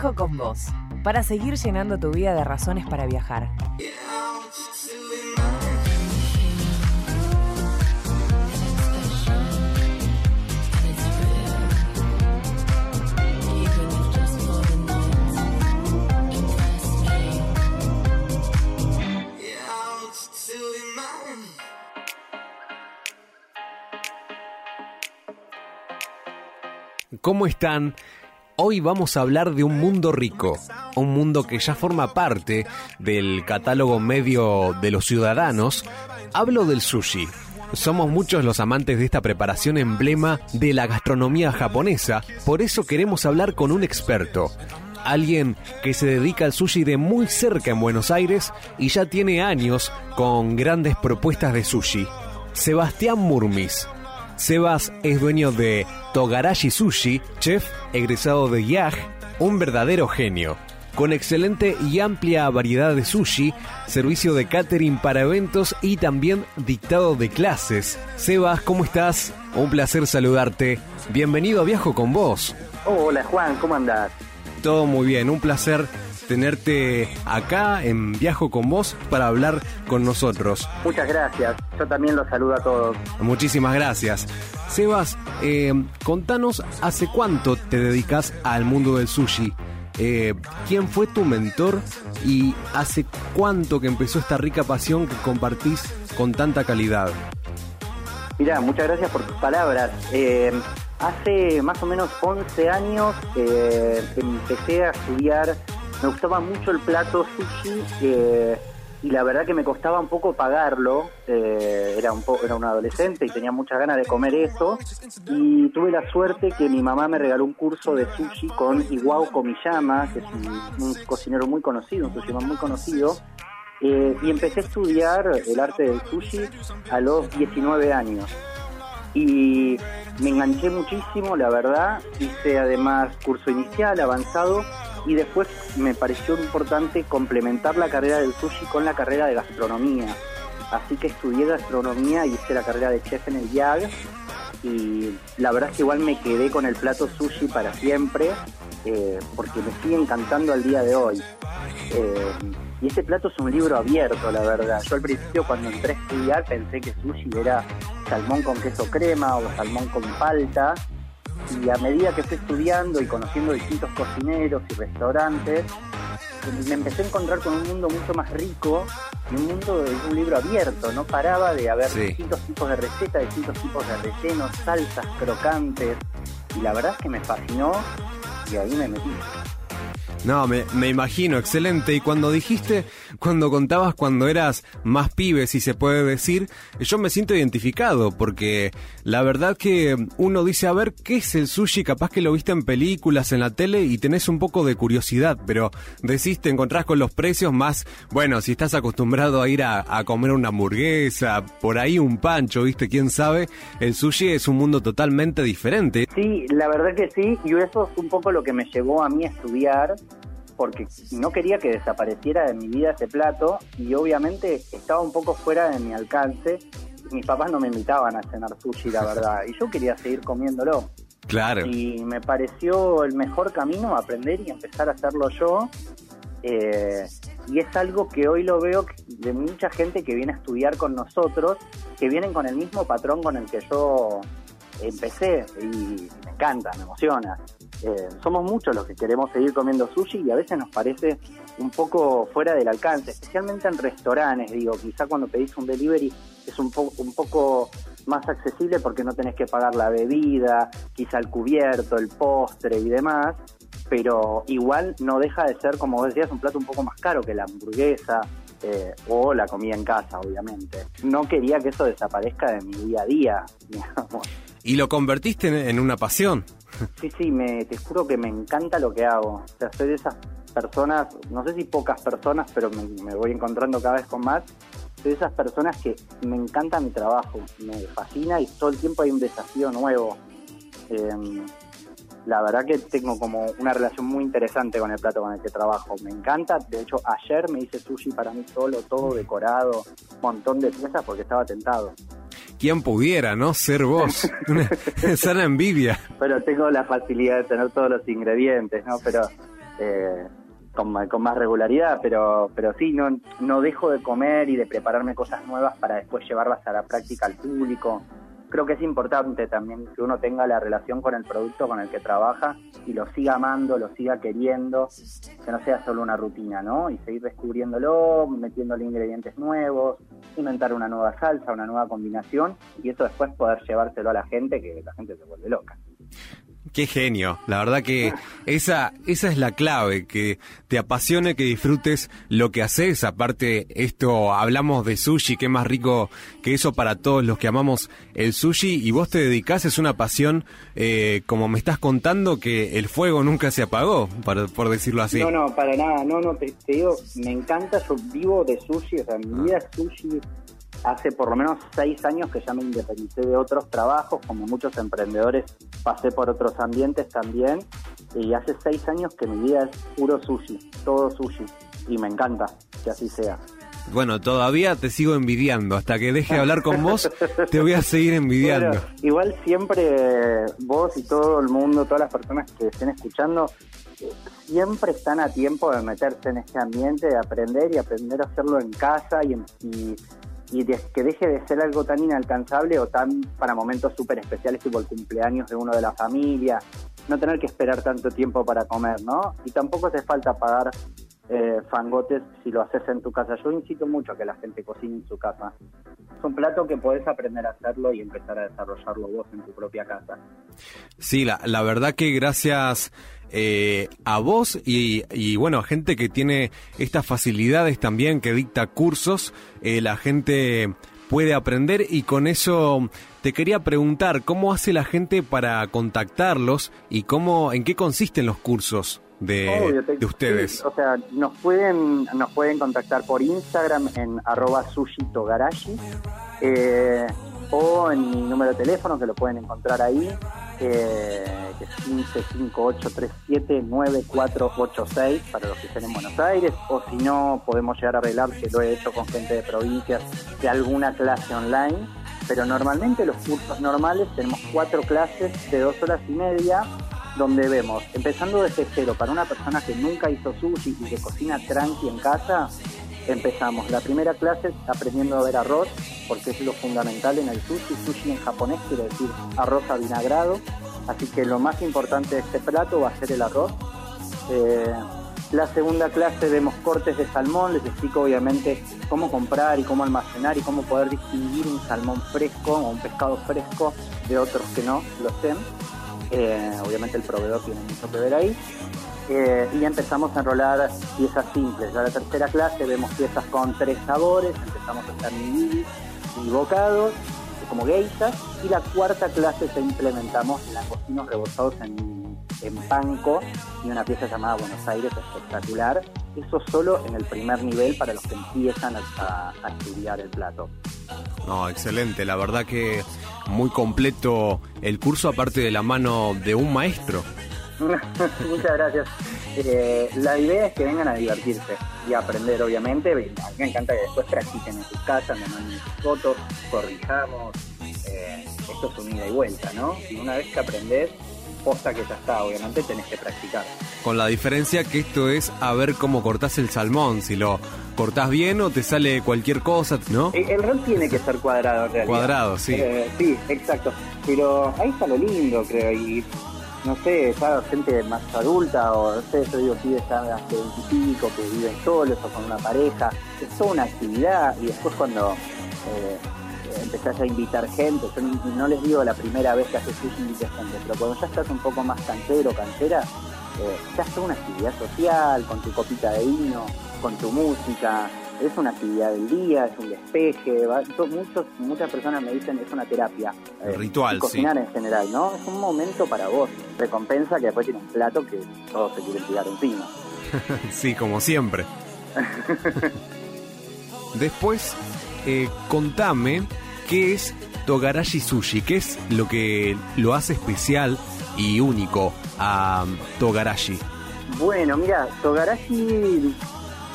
Con vos, para seguir llenando tu vida de razones para viajar.
¿Cómo están? Hoy vamos a hablar de un mundo rico, un mundo que ya forma parte del catálogo medio de los ciudadanos. Hablo del sushi. Somos muchos los amantes de esta preparación emblema de la gastronomía japonesa, por eso queremos hablar con un experto. Alguien que se dedica al sushi de muy cerca en Buenos Aires y ya tiene años con grandes propuestas de sushi. Sebastián Murmis. Sebas es dueño de Togarashi Sushi, chef egresado de YAG, un verdadero genio. Con excelente y amplia variedad de sushi, servicio de catering para eventos y también dictado de clases. Sebas, ¿cómo estás? Un placer saludarte. Bienvenido a Viajo con vos.
Hola Juan, ¿cómo andás?
Todo muy bien, un placer tenerte acá en Viajo con vos para hablar con nosotros.
Muchas gracias. Yo también los saludo a todos.
Muchísimas gracias. Sebas, eh, contanos hace cuánto te dedicas al mundo del sushi. Eh, ¿Quién fue tu mentor y hace cuánto que empezó esta rica pasión que compartís con tanta calidad?
Mirá, muchas gracias por tus palabras. Eh, hace más o menos 11 años eh, empecé a estudiar, me gustaba mucho el plato sushi eh, y la verdad que me costaba un poco pagarlo. Eh, era, un era un adolescente y tenía muchas ganas de comer eso y tuve la suerte que mi mamá me regaló un curso de sushi con Iwao Komiyama, que es un, un cocinero muy conocido, un sushi muy conocido. Eh, y empecé a estudiar el arte del sushi a los 19 años. Y me enganché muchísimo, la verdad. Hice además curso inicial, avanzado, y después me pareció importante complementar la carrera del sushi con la carrera de gastronomía. Así que estudié gastronomía y hice la carrera de chef en el IAG. Y la verdad es que igual me quedé con el plato sushi para siempre, eh, porque me sigue encantando al día de hoy. Eh, y este plato es un libro abierto, la verdad. Yo al principio cuando entré a estudiar pensé que sushi era salmón con queso crema o salmón con palta. Y a medida que fui estudiando y conociendo distintos cocineros y restaurantes, me empecé a encontrar con un mundo mucho más rico y un mundo de un libro abierto. No paraba de haber
Sí.
distintos tipos de recetas, distintos tipos de rellenos, salsas crocantes. Y la verdad es que me fascinó y ahí me metí.
No, me, me imagino, excelente. Y cuando dijiste, cuando contabas cuando eras más pibe, si se puede decir, yo me siento identificado, porque la verdad que uno dice, a ver, ¿qué es el sushi? Capaz que lo viste en películas, en la tele, y tenés un poco de curiosidad, pero decís, te encontrás con los precios más, bueno, si estás acostumbrado a ir a, a comer una hamburguesa, por ahí un pancho, viste, quién sabe, el sushi es un mundo totalmente diferente.
Sí, la verdad que sí, y eso es un poco lo que me llevó a mí a estudiar, porque no quería que desapareciera de mi vida ese plato, y obviamente estaba un poco fuera de mi alcance. Mis papás no me invitaban a cenar sushi, la verdad, y yo quería seguir comiéndolo.
Claro.
Y me pareció el mejor camino aprender y empezar a hacerlo yo. Eh, y es algo que hoy lo veo de mucha gente que viene a estudiar con nosotros, que vienen con el mismo patrón con el que yo empecé y me encanta, me emociona. Eh, somos muchos los que queremos seguir comiendo sushi y a veces nos parece un poco fuera del alcance, especialmente en restaurantes, digo, quizá cuando pedís un delivery es un, un poco más accesible porque no tenés que pagar la bebida, quizá el cubierto, el postre y demás, pero igual no deja de ser, como decías, un plato un poco más caro que la hamburguesa eh, o la comida en casa, obviamente. No quería que eso desaparezca de mi día a día, digamos.
Y lo convertiste en una pasión.
Sí, sí, me, te juro que me encanta lo que hago. O sea, soy de esas personas, no sé si pocas personas, pero me, voy encontrando cada vez con más. Soy de esas personas que me encanta mi trabajo, me fascina y todo el tiempo hay un desafío nuevo. Eh, la verdad que tengo como una relación muy interesante con el plato con el que trabajo. Me encanta. De hecho, ayer me hice sushi para mí solo, todo decorado, un montón de piezas porque estaba tentado.
¿Quién pudiera, no? Ser vos. Una sana envidia.
pero tengo la facilidad de tener todos los ingredientes, ¿no? Pero eh, con, con más regularidad, pero pero sí, no, no dejo de comer y de prepararme cosas nuevas para después llevarlas a la práctica al público. Creo que es importante también que uno tenga la relación con el producto con el que trabaja y lo siga amando, lo siga queriendo, que no sea solo una rutina, ¿no? Y seguir descubriéndolo, metiéndole ingredientes nuevos, inventar una nueva salsa, una nueva combinación y eso después poder llevárselo a la gente, que la gente se vuelve loca.
Qué genio, la verdad que esa, esa es la clave, que te apasione, que disfrutes lo que haces, aparte esto, hablamos de sushi, qué más rico que eso para todos los que amamos el sushi y vos te dedicás, es una pasión, eh, como me estás contando, que el fuego nunca se apagó, por, por decirlo así.
No, no, para nada, no, no, te, te digo, me encanta, yo vivo de sushi, o sea, mi vida es sushi. Hace por lo menos seis años que ya me independicé de otros trabajos, como muchos emprendedores pasé por otros ambientes también, y hace seis años que mi vida es puro sushi, todo sushi, y me encanta que así sea.
Bueno, todavía te sigo envidiando, hasta que deje de hablar con vos, te voy a seguir envidiando.
Bueno, igual siempre vos y todo el mundo, todas las personas que estén escuchando, siempre están a tiempo de meterse en este ambiente, de aprender y aprender a hacerlo en casa y, en- y, y que deje de ser algo tan inalcanzable o tan para momentos súper especiales tipo el cumpleaños de uno de la familia, no tener que esperar tanto tiempo para comer, ¿no? Y tampoco hace falta pagar eh, fangotes si lo haces en tu casa. Yo incito mucho a que la gente cocine en su casa. Es un plato que podés aprender a hacerlo y empezar a desarrollarlo vos en tu propia casa.
Sí, la, la verdad que gracias eh, a vos y, y, bueno, a gente que tiene estas facilidades también, que dicta cursos, eh, la gente puede aprender y con eso te quería preguntar cómo hace la gente para contactarlos y cómo, en qué consisten los cursos de,
Obvio, te-
de ustedes.
sí, o sea, nos pueden, nos pueden contactar por Instagram en arroba sushitogarashi eh, o en mi número de teléfono que lo pueden encontrar ahí, que es 1558379486 para los que estén en Buenos Aires, o si no, podemos llegar a arreglar, que lo he hecho con gente de provincias, de alguna clase online. Pero normalmente los cursos normales tenemos cuatro clases de dos horas y media donde vemos, empezando desde cero, para una persona que nunca hizo sushi y que cocina tranqui en casa, empezamos la primera clase aprendiendo a ver arroz, porque es lo fundamental en el sushi. Sushi en japonés quiere decir arroz avinagrado, así que lo más importante de este plato va a ser el arroz. Eh, la segunda clase vemos cortes de salmón, les explico obviamente cómo comprar y cómo almacenar y cómo poder distinguir un salmón fresco o un pescado fresco de otros que no lo estén. Eh, obviamente el proveedor tiene mucho que ver ahí. Eh, y empezamos a enrolar piezas simples. Ya la tercera clase vemos piezas con tres sabores, empezamos a hacer nigiris y bocados, como geishas. Y la cuarta clase ya implementamos langostinos rebozados en, en panko y una pieza llamada Buenos Aires espectacular. Eso solo en el primer nivel para los que empiezan a- a estudiar el plato.
No, excelente, la verdad que muy completo el curso, aparte de la mano de un maestro.
Muchas gracias. Eh, la idea es que vengan a divertirse y a aprender, obviamente. A mí me encanta que después practiquen en sus casas, me manden sus fotos, corrijamos. Eh, esto es un ida y vuelta, ¿no? Y una vez que aprendés, posta que ya está, obviamente tenés que practicar.
Con la diferencia que esto es a ver cómo cortás el salmón, si lo cortás bien o te sale cualquier cosa, ¿no?
El, el rol tiene que ser cuadrado, en realidad.
Cuadrado, sí.
Eh, sí, exacto. Pero ahí está lo lindo, creo. Y no sé, ya gente más adulta, o no sé, yo digo pibes ya de 20 y pico que viven solos o con una pareja. Es toda una actividad. Y después, cuando eh, empezás a invitar gente, yo no les digo la primera vez que haces sushi invites gente, pero cuando ya estás un poco más canchero, canchera, eh, ya es una actividad social, con tu copita de vino, con tu música, es una actividad del día, es un despeje, va- muchos, muchas personas me dicen es una terapia. eh,
Ritual,
cocinar en general, ¿no? Es un momento para vos, recompensa que después tiene un plato que todos se quieren tirar encima.
sí, como siempre. Después, eh, contame qué es Togarashi Sushi, qué es lo que lo hace especial y único a Togarashi.
Bueno, mira, Togarashi,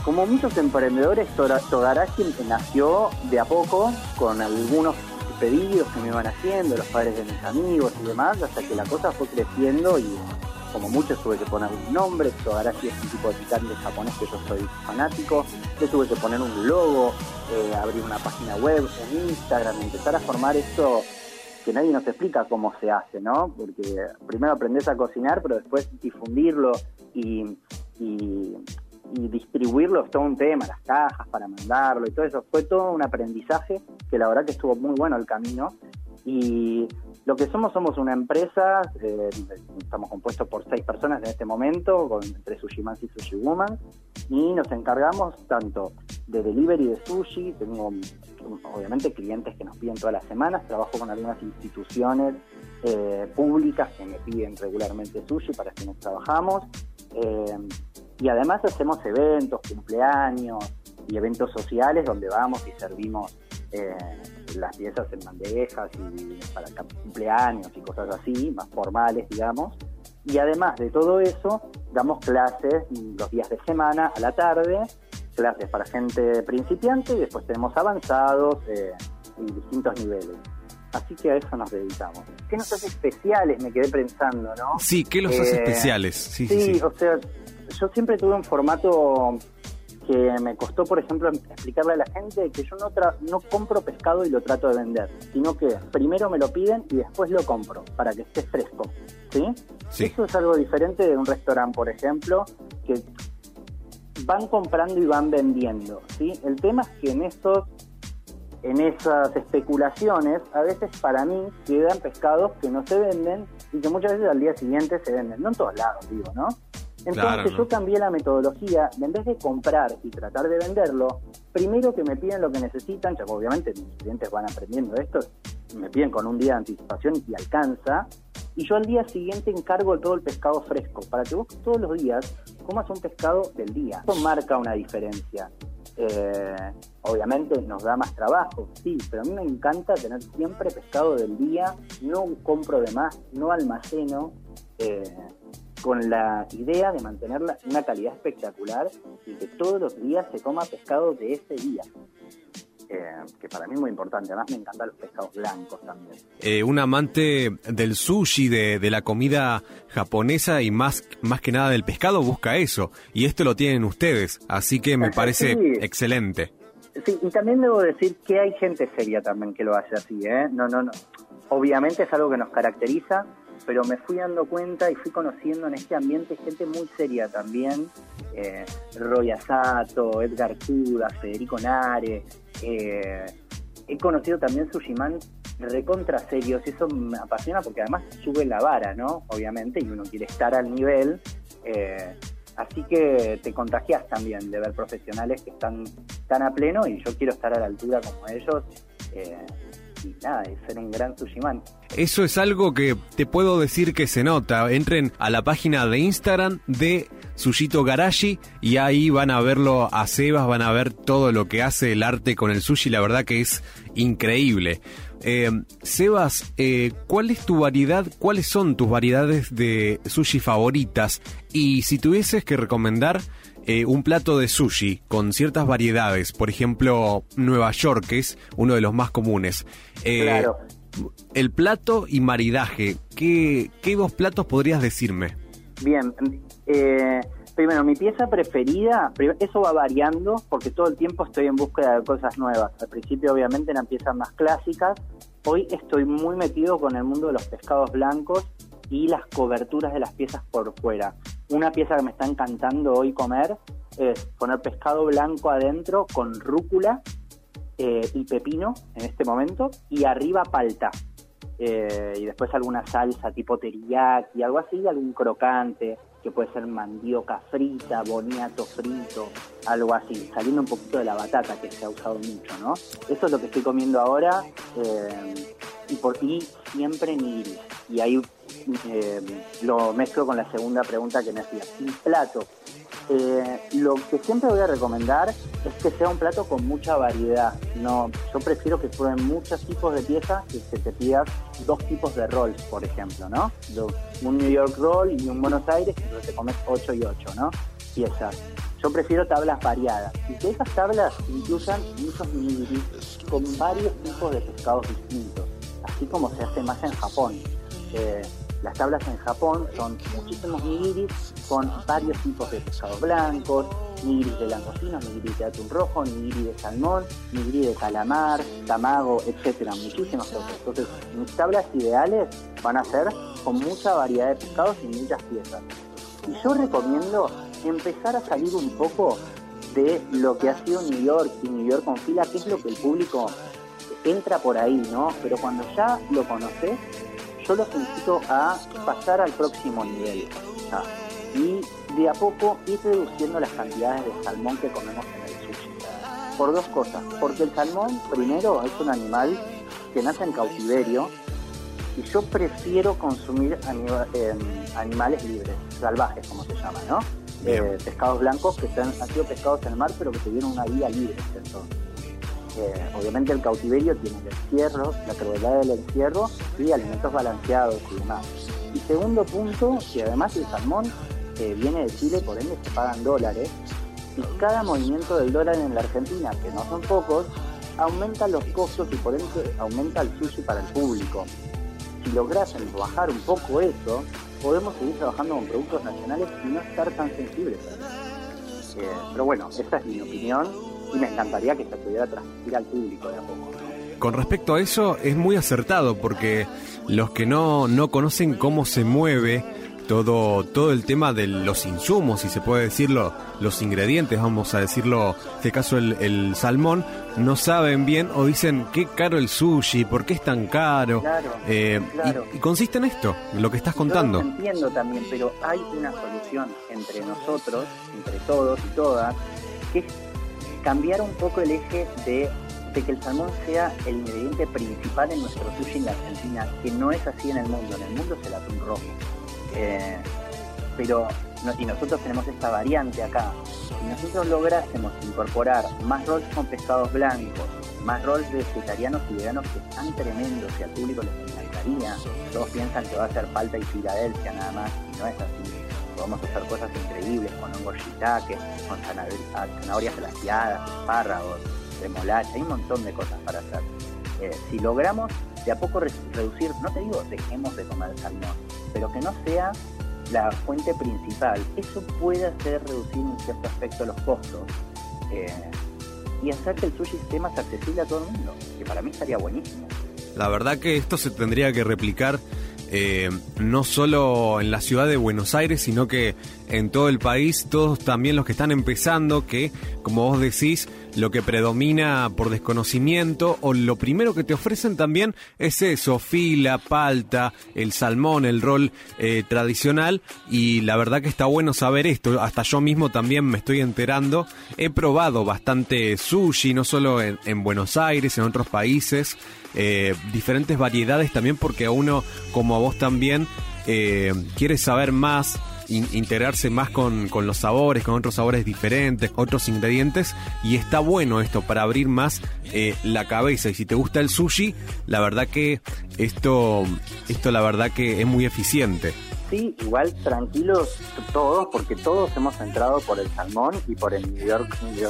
como muchos emprendedores, Togarashi nació de a poco con algunos pedidos que me iban haciendo, los padres de mis amigos y demás, hasta que la cosa fue creciendo y como muchos tuve que poner un nombre, Togarashi es un tipo de picante japonés que yo soy fanático, le tuve que poner un logo, eh, abrir una página web, un Instagram, empezar a formar esto que nadie nos explica cómo se hace, ¿no? Porque primero aprendes a cocinar, pero después difundirlo y, y distribuirlo es todo un tema, las cajas para mandarlo y todo eso. Fue todo un aprendizaje que la verdad que estuvo muy bueno el camino. Y lo que somos, somos una empresa, eh, estamos compuestos por seis personas en este momento, con, entre Sushiman y Sushi Woman, y nos encargamos tanto de delivery de sushi, tengo obviamente clientes que nos piden todas las semanas, trabajo con algunas instituciones eh, públicas que me piden regularmente sushi para quienes trabajamos, eh, y además hacemos eventos, cumpleaños y eventos sociales donde vamos y servimos eh, las piezas en bandejas y para cumpleaños y cosas así, más formales, digamos. Y además de todo eso, damos clases los días de semana a la tarde, clases para gente principiante y después tenemos avanzados eh, y distintos niveles. Así que a eso nos dedicamos. ¿Qué nos hace especiales? Me quedé pensando, ¿no?
Sí, ¿qué los hace
Eh,
especiales? Sí, sí,
sí,
sí.
o sea, yo siempre tuve un formato que me costó, por ejemplo, explicarle a la gente que yo no, tra- no compro pescado y lo trato de vender, sino que primero me lo piden y después lo compro para que esté fresco. ¿sí?
Sí.
Eso es algo diferente de un restaurante, por ejemplo, que van comprando y van vendiendo. ¿sí? El tema es que en esos en esas especulaciones, a veces para mí quedan pescados que no se venden y que muchas veces al día siguiente se venden. No en todos lados, digo, ¿no? Entonces
Claro, ¿no?
yo cambié la metodología, de en vez de comprar y tratar de venderlo, primero que me piden lo que necesitan, ya obviamente mis clientes van aprendiendo esto, me piden con un día de anticipación y alcanza, y yo al día siguiente encargo todo el pescado fresco, para que vos todos los días comas un pescado del día. Eso marca una diferencia. Eh, obviamente nos da más trabajo, sí, pero a mí me encanta tener siempre pescado del día, no compro de más, no almaceno, eh, con la idea de mantener una calidad espectacular y que todos los días se coma pescado de ese día. Eh, que para mí es muy importante, además me encantan los pescados blancos también.
Eh, un amante del sushi, de, de la comida japonesa y más, más que nada del pescado busca eso. Y esto lo tienen ustedes, así que me parece
sí.
excelente.
Sí, y también debo decir que hay gente seria también que lo hace así, ¿eh? No, no, no. Obviamente es algo que nos caracteriza, pero me fui dando cuenta y fui conociendo en este ambiente gente muy seria también. Eh, Roy Asato, Edgar Cuda, Federico Nare. eh, he conocido también Sushiman recontra serios y eso me apasiona porque además sube la vara, ¿no? Obviamente, y uno quiere estar al nivel. eh, así que te contagias también de ver profesionales que están tan a pleno y yo quiero estar a la altura como ellos. eh, y nada, y ser un gran.
Eso es algo que te puedo decir que se nota. Entren a la página de Instagram de Sushito Garashi y ahí van a verlo a Sebas, van a ver todo lo que hace el arte con el sushi. La verdad que es increíble. Eh, Sebas, eh, ¿cuál es tu variedad? ¿Cuáles son tus variedades de sushi favoritas? Y si tuvieses que recomendar eh, un plato de sushi con ciertas variedades, por ejemplo, Nueva York, que es uno de los más comunes. eh,
Claro.
El plato y maridaje, ¿qué, qué dos platos podrías decirme?
Bien, eh, primero, mi pieza preferida, eso va variando porque todo el tiempo estoy en búsqueda de cosas nuevas. Al principio, obviamente, eran piezas más clásicas. Hoy estoy muy metido con el mundo de los pescados blancos y las coberturas de las piezas por fuera. Una pieza que me está encantando hoy comer es poner pescado blanco adentro con rúcula eh, y pepino en este momento y arriba palta. Eh, y después alguna salsa tipo teriyaki, algo así, algún crocante, que puede ser mandioca frita, boniato frito, algo así, saliendo un poquito de la batata que se ha usado mucho, ¿no? Eso es lo que estoy comiendo ahora eh, y por y siempre nigiri. Y ahí eh, lo mezclo con la segunda pregunta que me hacías. Un plato. Eh, lo que siempre voy a recomendar es que sea un plato con mucha variedad. No, yo prefiero que prueben muchos tipos de piezas que, que te pidas dos tipos de rolls, por ejemplo, ¿no? Un New York roll y un Buenos Aires, entonces te comes 8 y 8, ¿no? Piezas. Yo prefiero tablas variadas y que esas tablas incluyan muchos nigiris con varios tipos de pescados distintos, así como se hace más en Japón. Eh, las tablas en Japón son muchísimos nigiris con varios tipos de pescados blancos, nigiris de langostino, nigiris de atún rojo, nigiri de salmón, nigiri de calamar, tamago, etcétera, muchísimas cosas. Entonces, mis tablas ideales van a ser con mucha variedad de pescados y muchas piezas. Y yo recomiendo empezar a salir un poco de lo que ha sido New York y New York con fila, que es lo que el público entra por ahí, ¿no? Pero cuando ya lo conoces, yo los invito a pasar al próximo nivel. ¿tá? Y de a poco ir reduciendo las cantidades de salmón que comemos en el sushi. Por dos cosas. Porque el salmón, primero, es un animal que nace en cautiverio y yo prefiero consumir eh, animales libres, salvajes como se llama, ¿no? Eh, pescados blancos que están- han sido pescados en el mar pero que tuvieron una vida libre. Entonces, obviamente el cautiverio tiene el encierro, la crueldad del encierro y alimentos balanceados y demás. Y segundo punto, que además el salmón viene de Chile, por ende se pagan dólares, y cada movimiento del dólar en la Argentina, que no son pocos, aumenta los costos y por ende aumenta el sushi para el público. Si lograsen bajar un poco eso, podemos seguir trabajando con productos nacionales y no estar tan sensibles. Eh, pero bueno, esa es mi opinión y me encantaría que se pudiera transmitir al público de a poco.
Con respecto a eso, es muy acertado porque los que no, no conocen cómo se mueve todo, todo el tema de los insumos, si se puede decirlo, los ingredientes, vamos a decirlo, en este caso el, el salmón, no saben bien o dicen qué caro el sushi, por qué es tan caro.
Claro,
Eh, y-
claro.
y, consiste en esto, lo que estás
Yo
contando.
los entiendo también, pero hay una solución entre nosotros, entre todos y todas, que es cambiar un poco el eje de, que el salmón sea el ingrediente principal en nuestro sushi en la Argentina, que no es así en el mundo. En el mundo es el atún rojo. Eh, pero y nosotros tenemos esta variante acá. Si nosotros lográsemos incorporar más rolls con pescados blancos, más rolls vegetarianos y veganos que están tremendos y al público les encantaría, todos piensan que va a hacer falta y Filadelfia nada más, y no es así. Podemos hacer cosas increíbles con hongos shiitake, con zanahor- zanahorias glaciadas, espárragos, remolacha, hay un montón de cosas para hacer. Eh, si logramos de a poco re- reducir, no te digo dejemos de comer salmón, pero que no sea la fuente principal, eso puede hacer reducir en cierto aspecto los costos eh, y hacer que el sushi esté más accesible a todo el mundo, que para mí estaría buenísimo.
La verdad que esto se tendría que replicar eh, no solo en la ciudad de Buenos Aires, sino que en todo el país, todos también los que están empezando, que como vos decís, lo que predomina por desconocimiento o lo primero que te ofrecen también es eso, fila, palta, el salmón, el rol eh, tradicional. Y la verdad que está bueno saber esto, hasta yo mismo también me estoy enterando, he probado bastante sushi, no solo en, en Buenos Aires, en otros países, eh, diferentes variedades también porque a uno como a vos también eh, quiere saber más in- integrarse más con, con los sabores, con otros sabores diferentes, otros ingredientes y está bueno esto para abrir más eh, la cabeza y si te gusta el sushi, la verdad que esto, esto la verdad que es muy eficiente.
Sí, igual tranquilos todos, porque todos hemos entrado por el salmón y por el New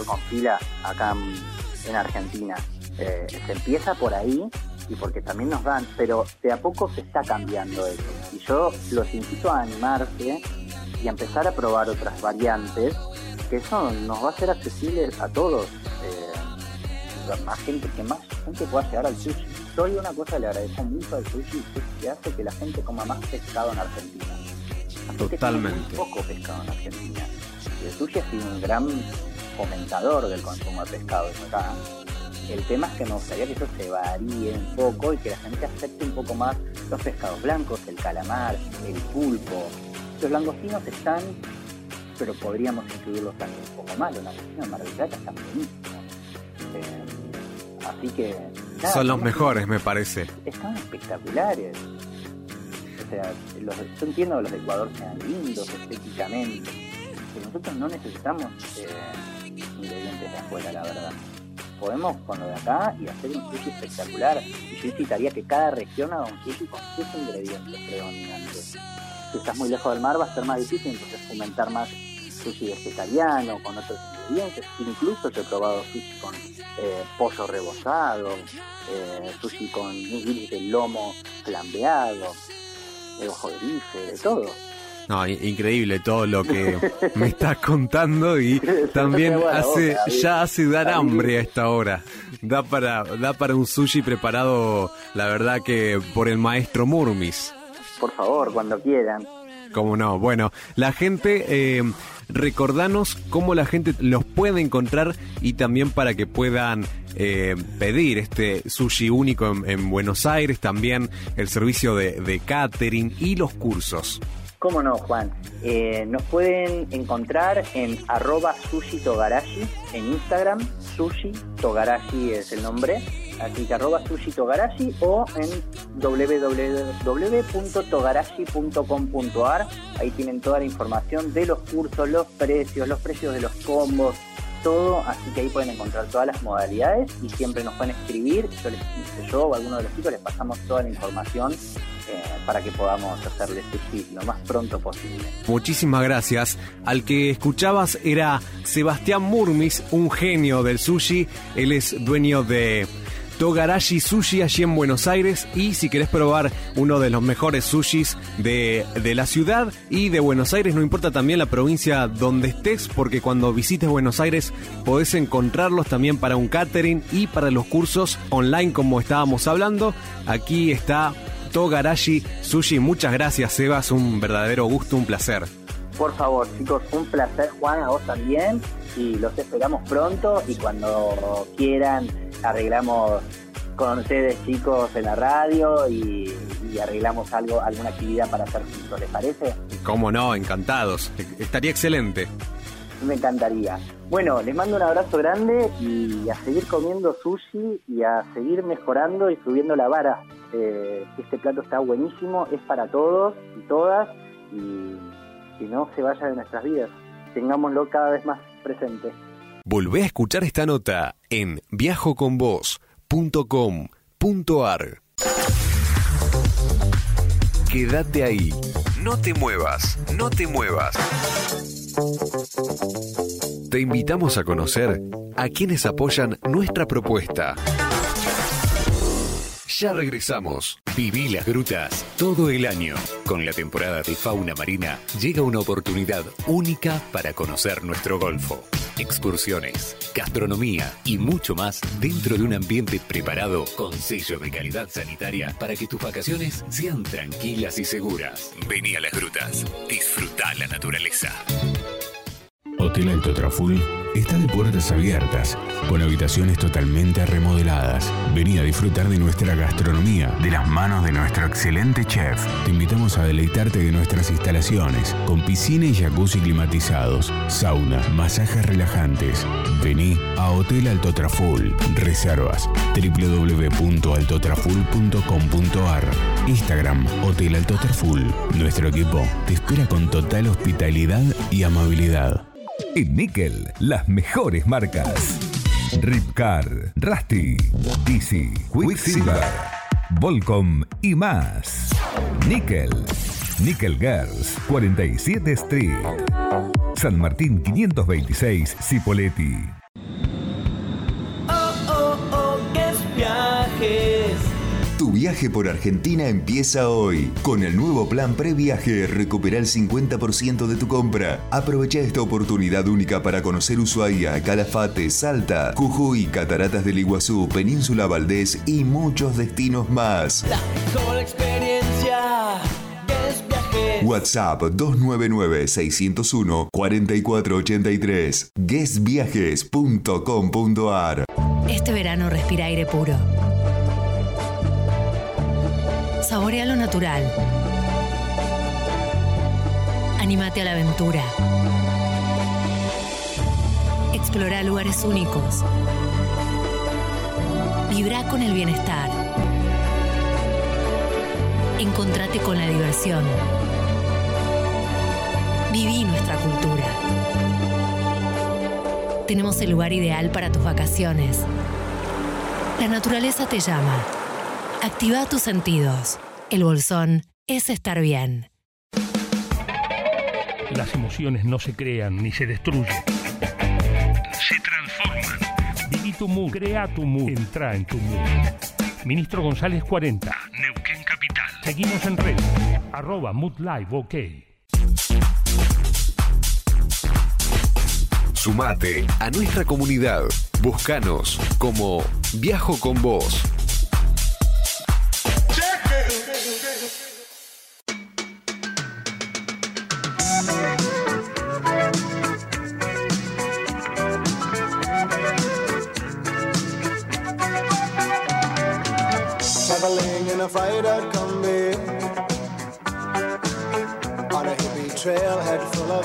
con fila acá en Argentina. Eh, se empieza por ahí y porque también nos dan, pero de a poco se está cambiando eso. Y yo los invito a animarse y a empezar a probar otras variantes, que eso nos va a ser accesible a todos. Eh, más gente, que más gente pueda llegar al sushi. Yo una cosa le agradezco mucho al sushi, que es que hace que la gente coma más pescado en Argentina.
Totalmente.
muy poco pescado en Argentina. Y el sushi ha sido un gran fomentador del consumo de pescado acá. El tema es que me gustaría que eso se varíe un poco y que la gente acepte un poco más los pescados blancos, el calamar, el pulpo. Los langostinos están, pero podríamos incluirlos también un poco más. Los langostinos de Mar del Plata están buenísimos. Eh, así que... nada,
Son los mejores me parece.
están espectaculares. O sea, los, yo entiendo que los de Ecuador sean lindos estéticamente, pero nosotros no necesitamos eh, ingredientes de afuera, la verdad. Podemos con lo de acá y hacer un sushi espectacular. Y yo incitaría que cada región haga un sushi con sus ingredientes predominantes. Si estás muy lejos del mar va a ser más difícil, entonces fomentar más sushi vegetariano, con otros ingredientes. Incluso yo he probado sushi con eh, pollo rebozado, eh, sushi con de lomo flambeado, de ojo de bife, de todo.
No, increíble todo lo que me estás contando y también hace ya hace dar hambre a esta hora. Da para da para un sushi preparado, la verdad que por el maestro Murmis.
Por favor, cuando quieran.
Cómo no. Bueno, la gente, eh, recordanos cómo la gente los puede encontrar y también para que puedan eh, pedir este sushi único en, en Buenos Aires, también el servicio de, de catering y los cursos.
¿Cómo no, Juan? Eh, nos pueden encontrar en arroba sushi togarashi en Instagram. Sushi togarashi es el nombre. Así que arroba sushi togarashi o en www.togarashi.com.ar. Ahí tienen toda la información de los cursos, los precios, los precios de los combos, todo. Así que ahí pueden encontrar todas las modalidades y siempre nos pueden escribir. Yo, les, yo o alguno de los chicos les pasamos toda la información eh, para que podamos hacerle sushi lo más pronto posible.
Muchísimas gracias. Al que escuchabas era Sebastián Murmis, un genio del sushi. Él es dueño de Togarashi Sushi allí en Buenos Aires. Y si querés probar uno de los mejores sushis de, de la ciudad y de Buenos Aires, no importa también la provincia donde estés, porque cuando visites Buenos Aires podés encontrarlos también para un catering y para los cursos online como estábamos hablando. Aquí está Togarashi Sushi. Muchas gracias, Sebas. Un verdadero gusto, un placer.
Por favor, chicos, un placer, Juan, a vos también. Y los esperamos pronto. Y cuando quieran, arreglamos con ustedes, chicos, en la radio y, y arreglamos algo, alguna actividad para hacer juntos. ¿Les parece?
Cómo no, encantados. Estaría excelente.
Me encantaría. Bueno, les mando un abrazo grande y a seguir comiendo sushi y a seguir mejorando y subiendo la vara. Eh, este plato está buenísimo, es para todos y todas y que no se vaya de nuestras vidas. Tengámoslo cada vez más presente.
Volvé a escuchar esta nota en viajoconvos.com.ar. Quédate ahí. No te muevas, no te muevas. Te invitamos a conocer a quienes apoyan nuestra propuesta. Ya regresamos. Viví las grutas todo el año. Con la temporada de fauna marina llega una oportunidad única para conocer nuestro golfo. Excursiones, gastronomía y mucho más dentro de un ambiente preparado con sello de calidad sanitaria para que tus vacaciones sean tranquilas y seguras. Vení a las grutas. Disfruta la naturaleza.
Hotel Alto Traful está de puertas abiertas, con habitaciones totalmente remodeladas. Vení a disfrutar de nuestra gastronomía, de las manos de nuestro excelente chef. Te invitamos a deleitarte de nuestras instalaciones, con piscina y jacuzzi climatizados, sauna, masajes relajantes. Vení a Hotel Alto Traful. Reservas www.altotraful.com.ar Instagram Hotel Alto Traful. Nuestro equipo te espera con total hospitalidad y amabilidad.
En Nickel, las mejores marcas. Ripcar, Rusty, Easy, Quicksilver, Volcom y más. Nickel. Nickel Girls, 47 Street. San Martín 526, Cipoletti.
Oh, oh, oh,
viaje por Argentina empieza hoy. Con el nuevo plan previaje, recupera el 50% de tu compra. Aprovecha esta oportunidad única para conocer Ushuaia, Calafate, Salta, Jujuy, Cataratas del Iguazú, Península Valdés y muchos destinos más.
La mejor experiencia.
WhatsApp 299-601-4483. guestviajes.com.ar
Este verano respira aire puro. Saborea lo natural. Anímate a la aventura. Explora lugares únicos. Vibra con el bienestar. Encontrate con la diversión. Viví nuestra cultura. Tenemos el lugar ideal para tus vacaciones. La naturaleza te llama. Activa tus sentidos. El bolsón es estar bien.
Las emociones no se crean ni se destruyen. Se transforman. Viví tu mood, crea tu mood, entra en tu mood. Ministro González 40, Neuquén Capital. Seguimos en red. Arroba Mood Live OK.
Sumate a nuestra comunidad. Búscanos como Viajo con Vos.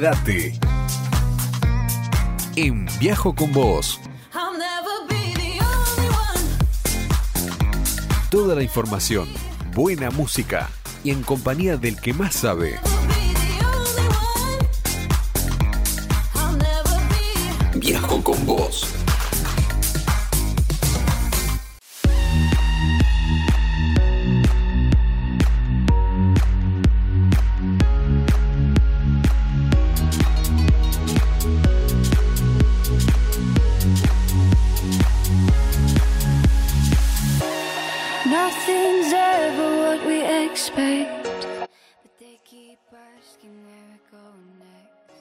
Quédate en Viajo con vos. Toda la información, buena música y en compañía del que más sabe.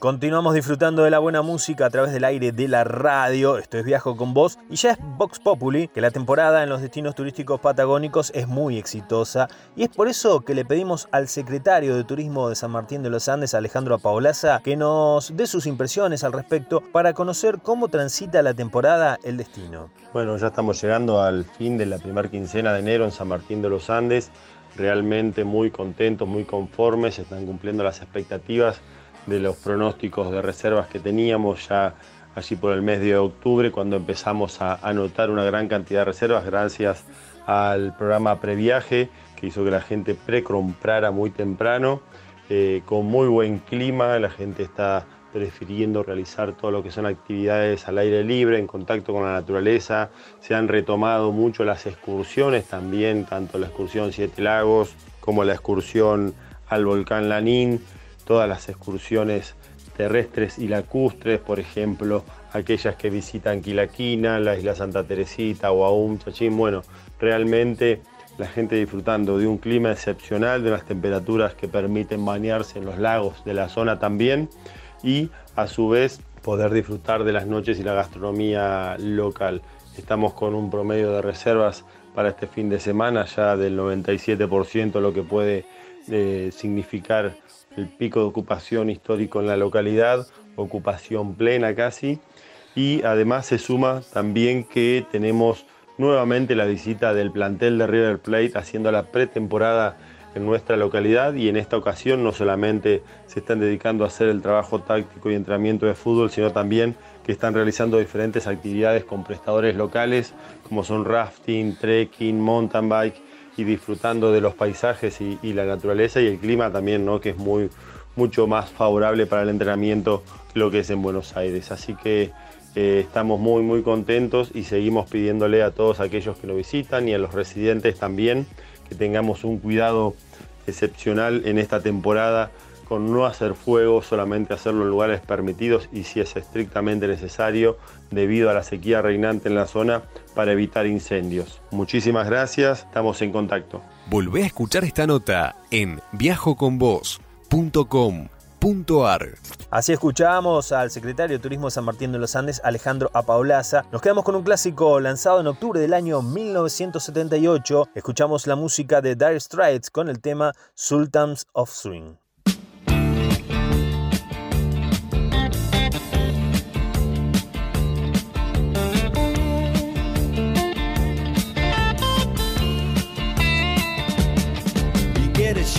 Continuamos disfrutando de la buena música a través del aire de la radio. Esto es Viajo con vos. Y ya es Vox Populi, que la temporada en los destinos turísticos patagónicos es muy exitosa. Y es por eso que le pedimos al secretario de Turismo de San Martín de los Andes, Alejandro Apaolaza, que nos dé sus impresiones al respecto para conocer cómo transita la temporada el destino.
Bueno, ya estamos llegando al fin de la primera quincena de enero en San Martín de los Andes. Realmente muy contentos, muy conformes, están cumpliendo las expectativas de los pronósticos de reservas que teníamos ya allí por el mes de octubre, cuando empezamos a anotar una gran cantidad de reservas gracias al programa Previaje, que hizo que la gente precomprara muy temprano, eh, con muy buen clima, la gente está prefiriendo realizar todo lo que son actividades al aire libre, en contacto con la naturaleza. Se han retomado mucho las excursiones también, tanto la excursión Siete Lagos como la excursión al volcán Lanín, todas las excursiones terrestres y lacustres, por ejemplo, aquellas que visitan Quilaquina, la isla Santa Teresita, Oaum, Chachín, bueno, realmente la gente disfrutando de un clima excepcional, de unas temperaturas que permiten bañarse en los lagos de la zona también y a su vez poder disfrutar de las noches y la gastronomía local. Estamos con un promedio de reservas para este fin de semana ya del 97%, lo que puede eh, significar el pico de ocupación histórico en la localidad, ocupación plena casi, y además se suma también que tenemos nuevamente la visita del plantel de River Plate haciendo la pretemporada en nuestra localidad y en esta ocasión no solamente se están dedicando a hacer el trabajo táctico y entrenamiento de fútbol, sino también que están realizando diferentes actividades con prestadores locales como son rafting, trekking, mountain bike y disfrutando de los paisajes y, la naturaleza y el clima también, ¿no? que es muy, mucho más favorable para el entrenamiento lo que es en Buenos Aires. Así que eh, estamos muy muy contentos y seguimos pidiéndole a todos aquellos que nos visitan y a los residentes también que tengamos un cuidado excepcional en esta temporada con no hacer fuego, solamente hacerlo en lugares permitidos y si es estrictamente necesario debido a la sequía reinante en la zona para evitar incendios. Muchísimas gracias, estamos en contacto.
Volvé a escuchar esta nota en viajoconvos.com.ar.
Así escuchamos al secretario de Turismo de San Martín de los Andes, Alejandro Apaulaza. Nos quedamos con un clásico lanzado en octubre del año 1978. Escuchamos la música de Dire Straits con el tema Sultans of Swing.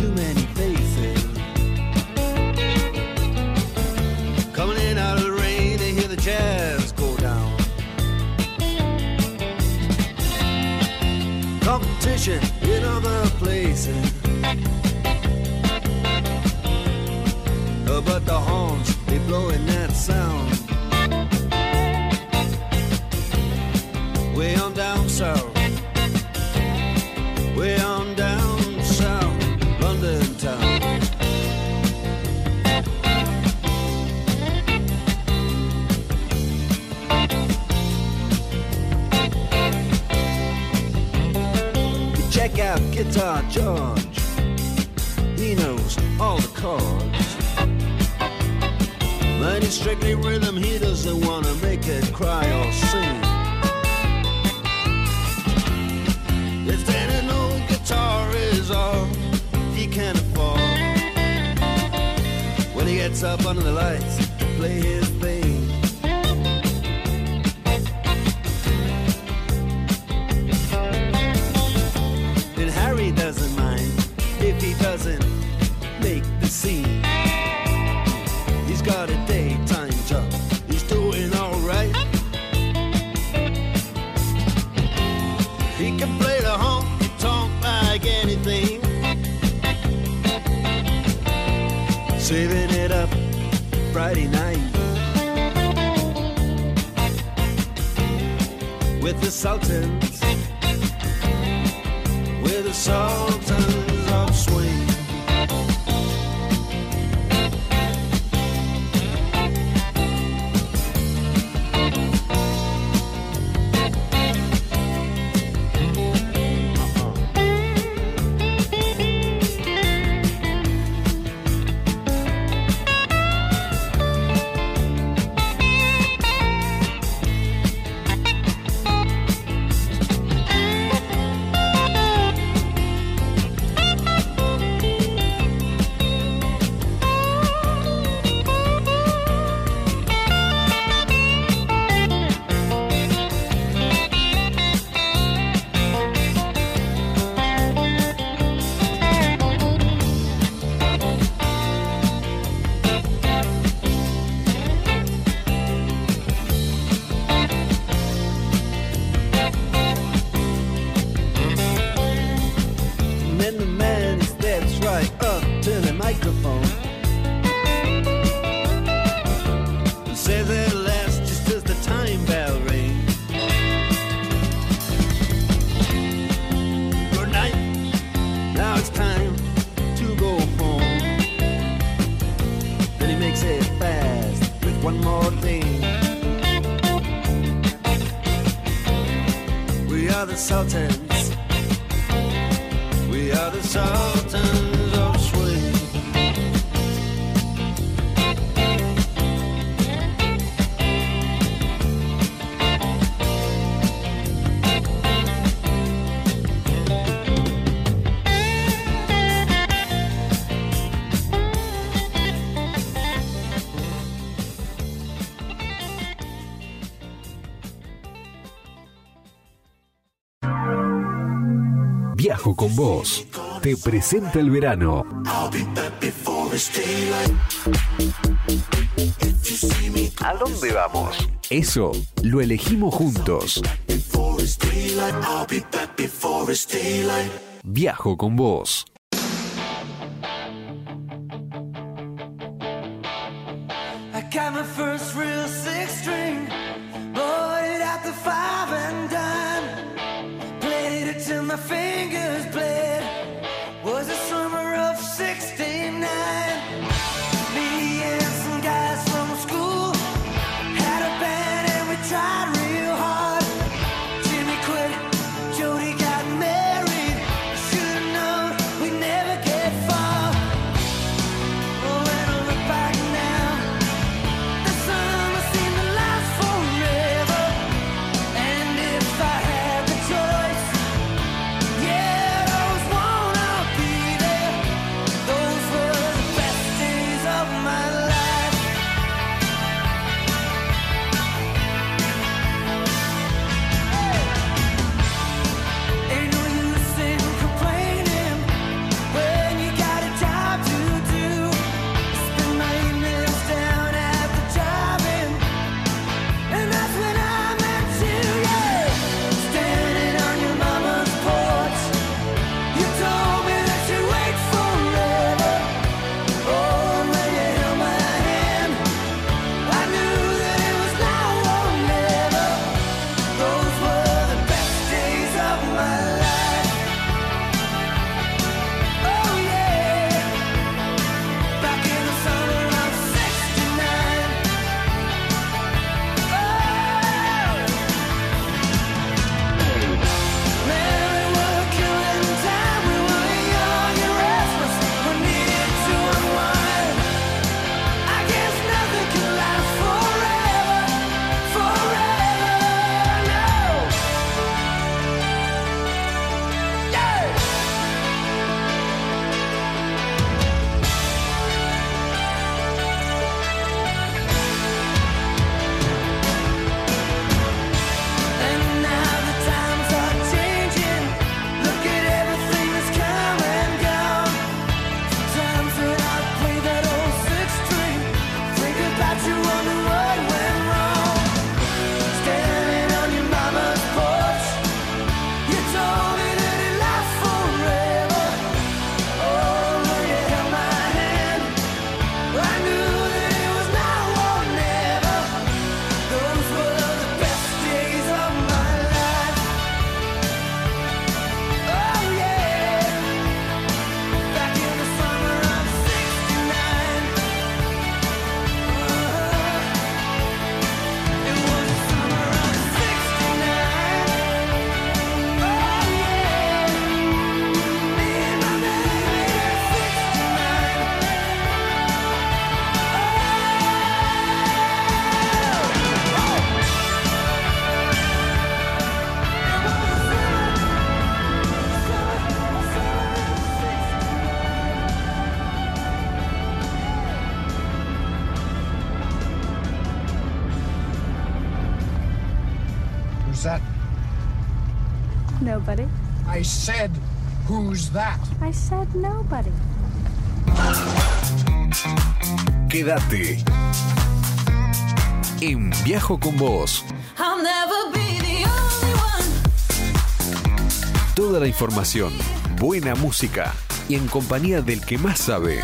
too many faces. Coming in out of the rain, they hear the jazz go down. Competition in other places. Uh, But the horns, they blowing that sound. Way on down south. Way on Guitar George. He knows all the chords. But it's strictly rhythm, he doesn't wanna make it cry or sing. If any old guitar is all he can afford, when he gets up under the lights to play his thing. 1939 with the Sultans, with the Sultans.
consultant. vos. Te presenta el verano. ¿A dónde vamos? Eso lo elegimos juntos. Viajo con vos.
I
said, who's that?
I said nobody.
Quédate. En Viajo con Vos.
I'll never be the only one.
Toda la información, buena música y en compañía del que más sabe.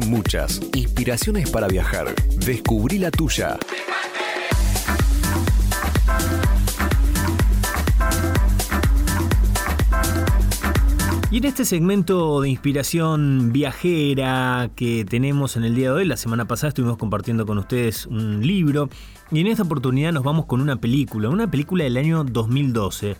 Muchas inspiraciones para viajar. Descubrí la tuya.
Y en este segmento de inspiración viajera que tenemos en el día de hoy, la semana pasada estuvimos compartiendo con ustedes un libro y en esta oportunidad nos vamos con una película, una película del año 2012.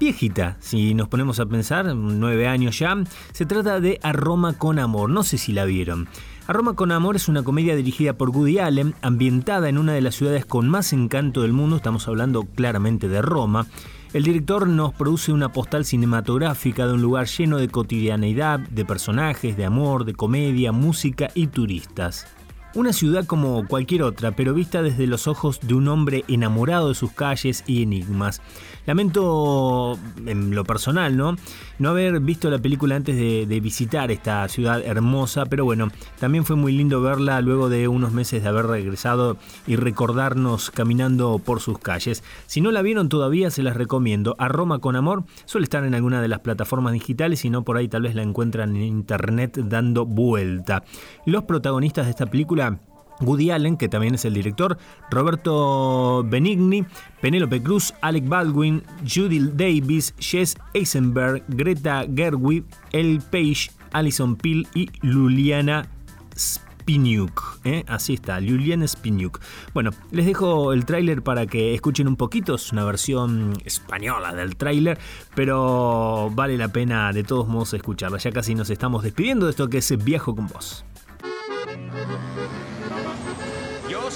Viejita, si nos ponemos a pensar, nueve años ya, se trata de A Roma con Amor, no sé si la vieron. A Roma con Amor es una comedia dirigida por Woody Allen, ambientada en una de las ciudades con más encanto del mundo, estamos hablando claramente de Roma. El director nos produce una postal cinematográfica de un lugar lleno de cotidianeidad, de personajes, de amor, de comedia, música y turistas. Una ciudad como cualquier otra, pero vista desde los ojos de un hombre enamorado de sus calles y enigmas. Lamento, en lo personal, ¿no? No haber visto la película antes de, visitar esta ciudad hermosa, pero bueno, también fue muy lindo verla luego de unos meses de haber regresado y recordarnos caminando por sus calles. Si no la vieron todavía, se las recomiendo. A Roma con Amor suele estar en alguna de las plataformas digitales, si no por ahí tal vez la encuentran en internet dando vuelta. Los protagonistas de esta película Woody Allen, que también es el director, Roberto Benigni, Penélope Cruz, Alec Baldwin, Judy Davis, Jess Eisenberg, Greta Gerwig, El Page, Alison Peel y Luliana Spiniuk. ¿eh? Así está, Luliana Spiniuk. Bueno, les dejo el tráiler para que escuchen un poquito. Es una versión española del tráiler, pero vale la pena de todos modos escucharla. Ya casi nos estamos despidiendo de esto que es Viajo con vos.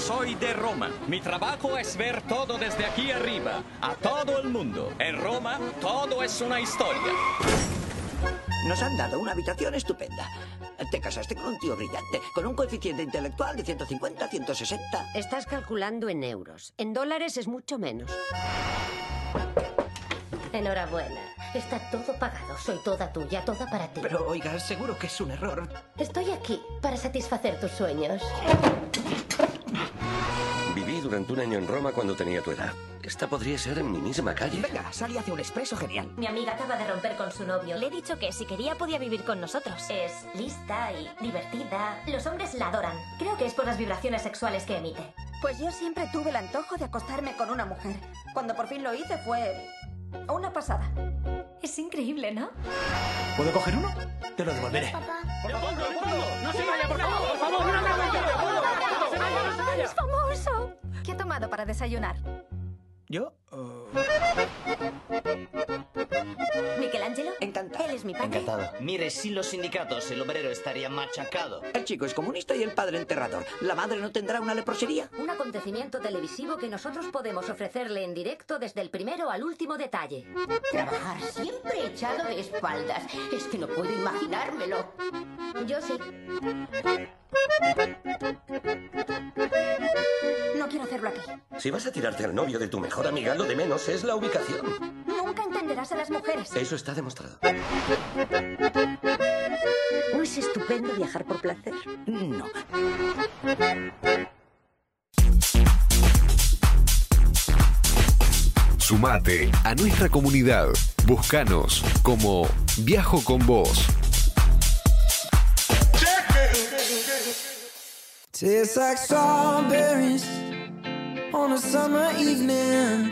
Soy de Roma. Mi trabajo es ver todo desde aquí arriba, a todo el mundo. En Roma, todo es una historia.
Nos han dado una habitación estupenda. Te casaste con un tío brillante, con un coeficiente intelectual de 150, 160.
Estás calculando en euros. En dólares es mucho menos. Enhorabuena. Está todo pagado. Soy toda tuya, toda para ti.
Pero oiga, seguro que es un error.
Estoy aquí para satisfacer tus sueños.
Viví durante un año en Roma cuando tenía tu edad. Esta podría ser en mi misma calle.
Venga, sal y hace un expreso genial.
Mi amiga acaba de romper con su novio. Le he dicho que si quería podía vivir con nosotros. Es lista y divertida. Los hombres la adoran. Creo que es por las vibraciones sexuales que emite.
Pues yo siempre tuve el antojo de acostarme con una mujer. Cuando por fin lo hice fue una pasada.
Es increíble, ¿no?
¿Puedo coger uno? Te lo devolveré.
¡No se vaya, por favor! ¡Por favor, no ¡Es famoso! ¿Qué ha tomado para desayunar?
¿Yo?
¿Michelangelo?
Encantado.
Él es mi padre.
Encantado.
Mire, sin los sindicatos, el obrero estaría machacado.
El chico es comunista y el padre enterrador. ¿La madre no tendrá una leprosería?
Un acontecimiento televisivo que nosotros podemos ofrecerle en directo desde el primero al último detalle.
Trabajar siempre echado de espaldas. Es que no puedo imaginármelo.
Yo sí.
No quiero hacerlo aquí.
Si vas a tirarte al novio de tu mejor amiga, lo de menos es la ubicación.
Nunca entenderás a las mujeres.
Eso está demostrado.
¿No es estupendo viajar por placer?
No.
Sumate a nuestra comunidad. Búscanos como Viajo con Vos.
Tastes like strawberries on a summer evening,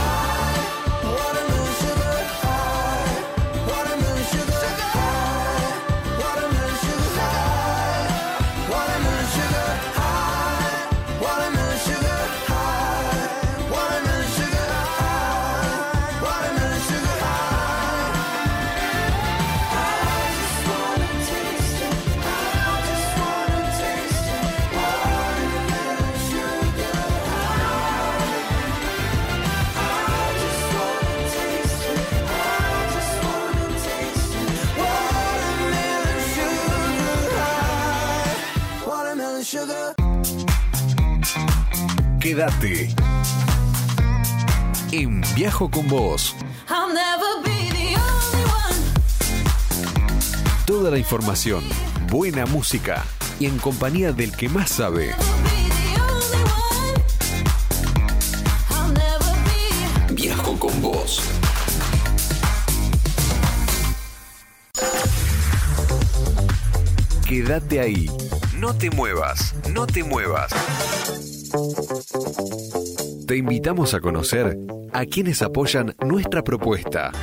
Quédate en Viajo con vos. Toda la información, buena música y en compañía del que más sabe. Viajo con vos. Quédate ahí. No te muevas, no te muevas. Te invitamos a conocer a quienes apoyan nuestra propuesta.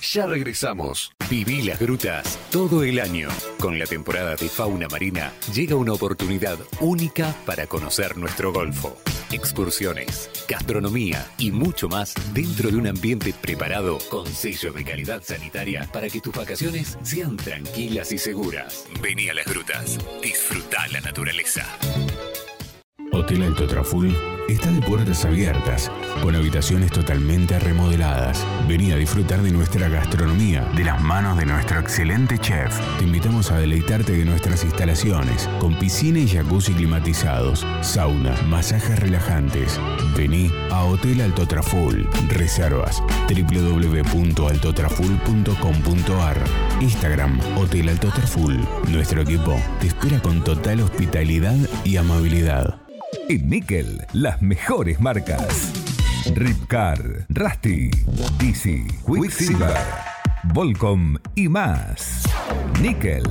Ya regresamos. Viví las grutas todo el año. Con la temporada de fauna marina llega una oportunidad única para conocer nuestro golfo. Excursiones, gastronomía y mucho más dentro de un ambiente preparado con sello de calidad sanitaria para que tus vacaciones sean tranquilas y seguras. Vení a las grutas. Disfruta la naturaleza.
Hotel Alto Traful está de puertas abiertas, con habitaciones totalmente remodeladas. Vení a disfrutar de nuestra gastronomía, de las manos de nuestro excelente chef. Te invitamos a deleitarte de nuestras instalaciones, con piscina y jacuzzi climatizados, sauna, masajes relajantes. Vení a Hotel Alto Traful. Reservas www.altotraful.com.ar Instagram Hotel Alto Traful. Nuestro equipo te espera con total hospitalidad y amabilidad.
En Nickel, las mejores marcas. Ripcar, Rusty, Easy, Quicksilver, Volcom y más. Nickel.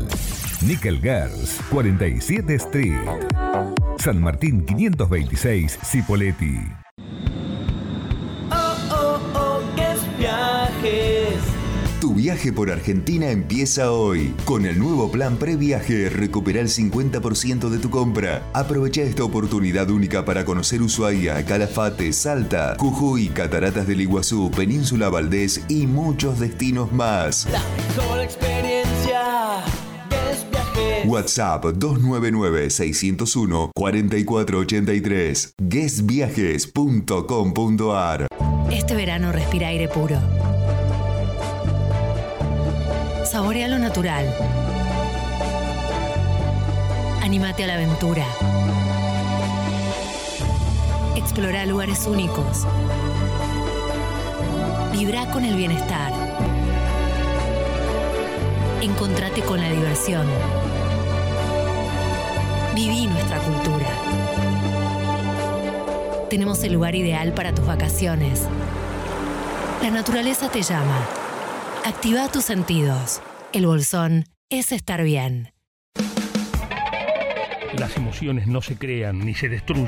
Nickel Girls, 47 Street. San Martín 526, Cipoletti.
Oh, oh, oh, Guess Viajes.
Tu viaje por Argentina empieza hoy. Con el nuevo plan previaje, recupera el 50% de tu compra. Aprovecha esta oportunidad única para conocer Ushuaia, Calafate, Salta, Jujuy, Cataratas del Iguazú, Península Valdés y muchos destinos más.
La mejor experiencia. Viajes.
WhatsApp 299-601-4483. guestviajes.com.ar
Este verano respira aire puro. Lo natural. Anímate a la aventura. Explora lugares únicos. Vibra con el bienestar. Encontrate con la diversión. Viví nuestra cultura. Tenemos el lugar ideal para tus vacaciones. La naturaleza te llama. Activa tus sentidos. El bolsón es estar bien.
Las emociones no se crean ni se destruyen.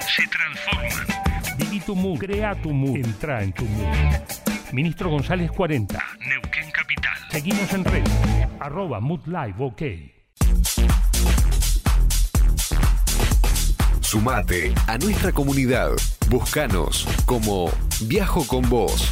Se transforman. Viví tu mood, crea tu mood, entra en tu mood. Ministro González 40, Neuquén Capital. Seguimos en red. Arroba Mood Live OK.
Sumate a nuestra comunidad. Búscanos como Viajo con vos.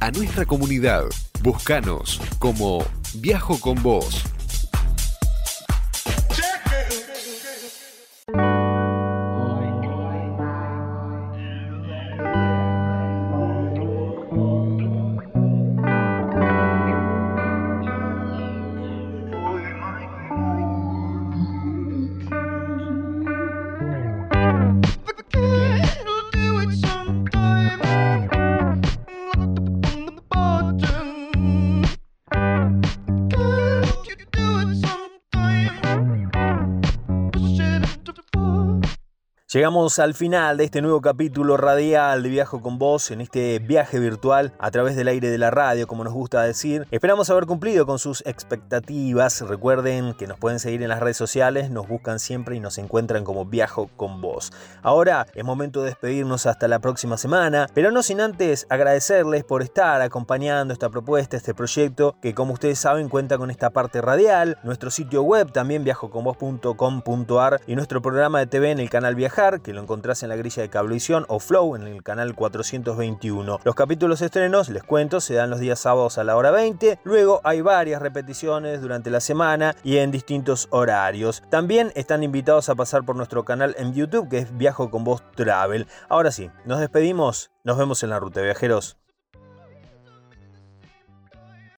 A nuestra comunidad. Búscanos como Viajo con Vos.
Llegamos al final de este nuevo capítulo radial de Viajo con Vos en este viaje virtual a través del aire de la radio, como nos gusta decir. Esperamos haber cumplido con sus expectativas. Recuerden que nos pueden seguir en las redes sociales, nos buscan siempre y nos encuentran como Viajo con Vos. Ahora es momento de despedirnos hasta la próxima semana, pero no sin antes agradecerles por estar acompañando esta propuesta, este proyecto que como ustedes saben cuenta con esta parte radial, nuestro sitio web también viajoconvos.com.ar y nuestro programa de TV en el canal Viajar que lo encontrás en la grilla de Cablevisión o Flow en el canal 421. Los capítulos estrenos, les cuento, se dan los días sábados a la hora 20. Luego hay varias repeticiones durante la semana y en distintos horarios. También están invitados a pasar por nuestro canal en YouTube que es Viajo con Voz Travel. Ahora sí, nos despedimos. Nos vemos en la ruta, viajeros.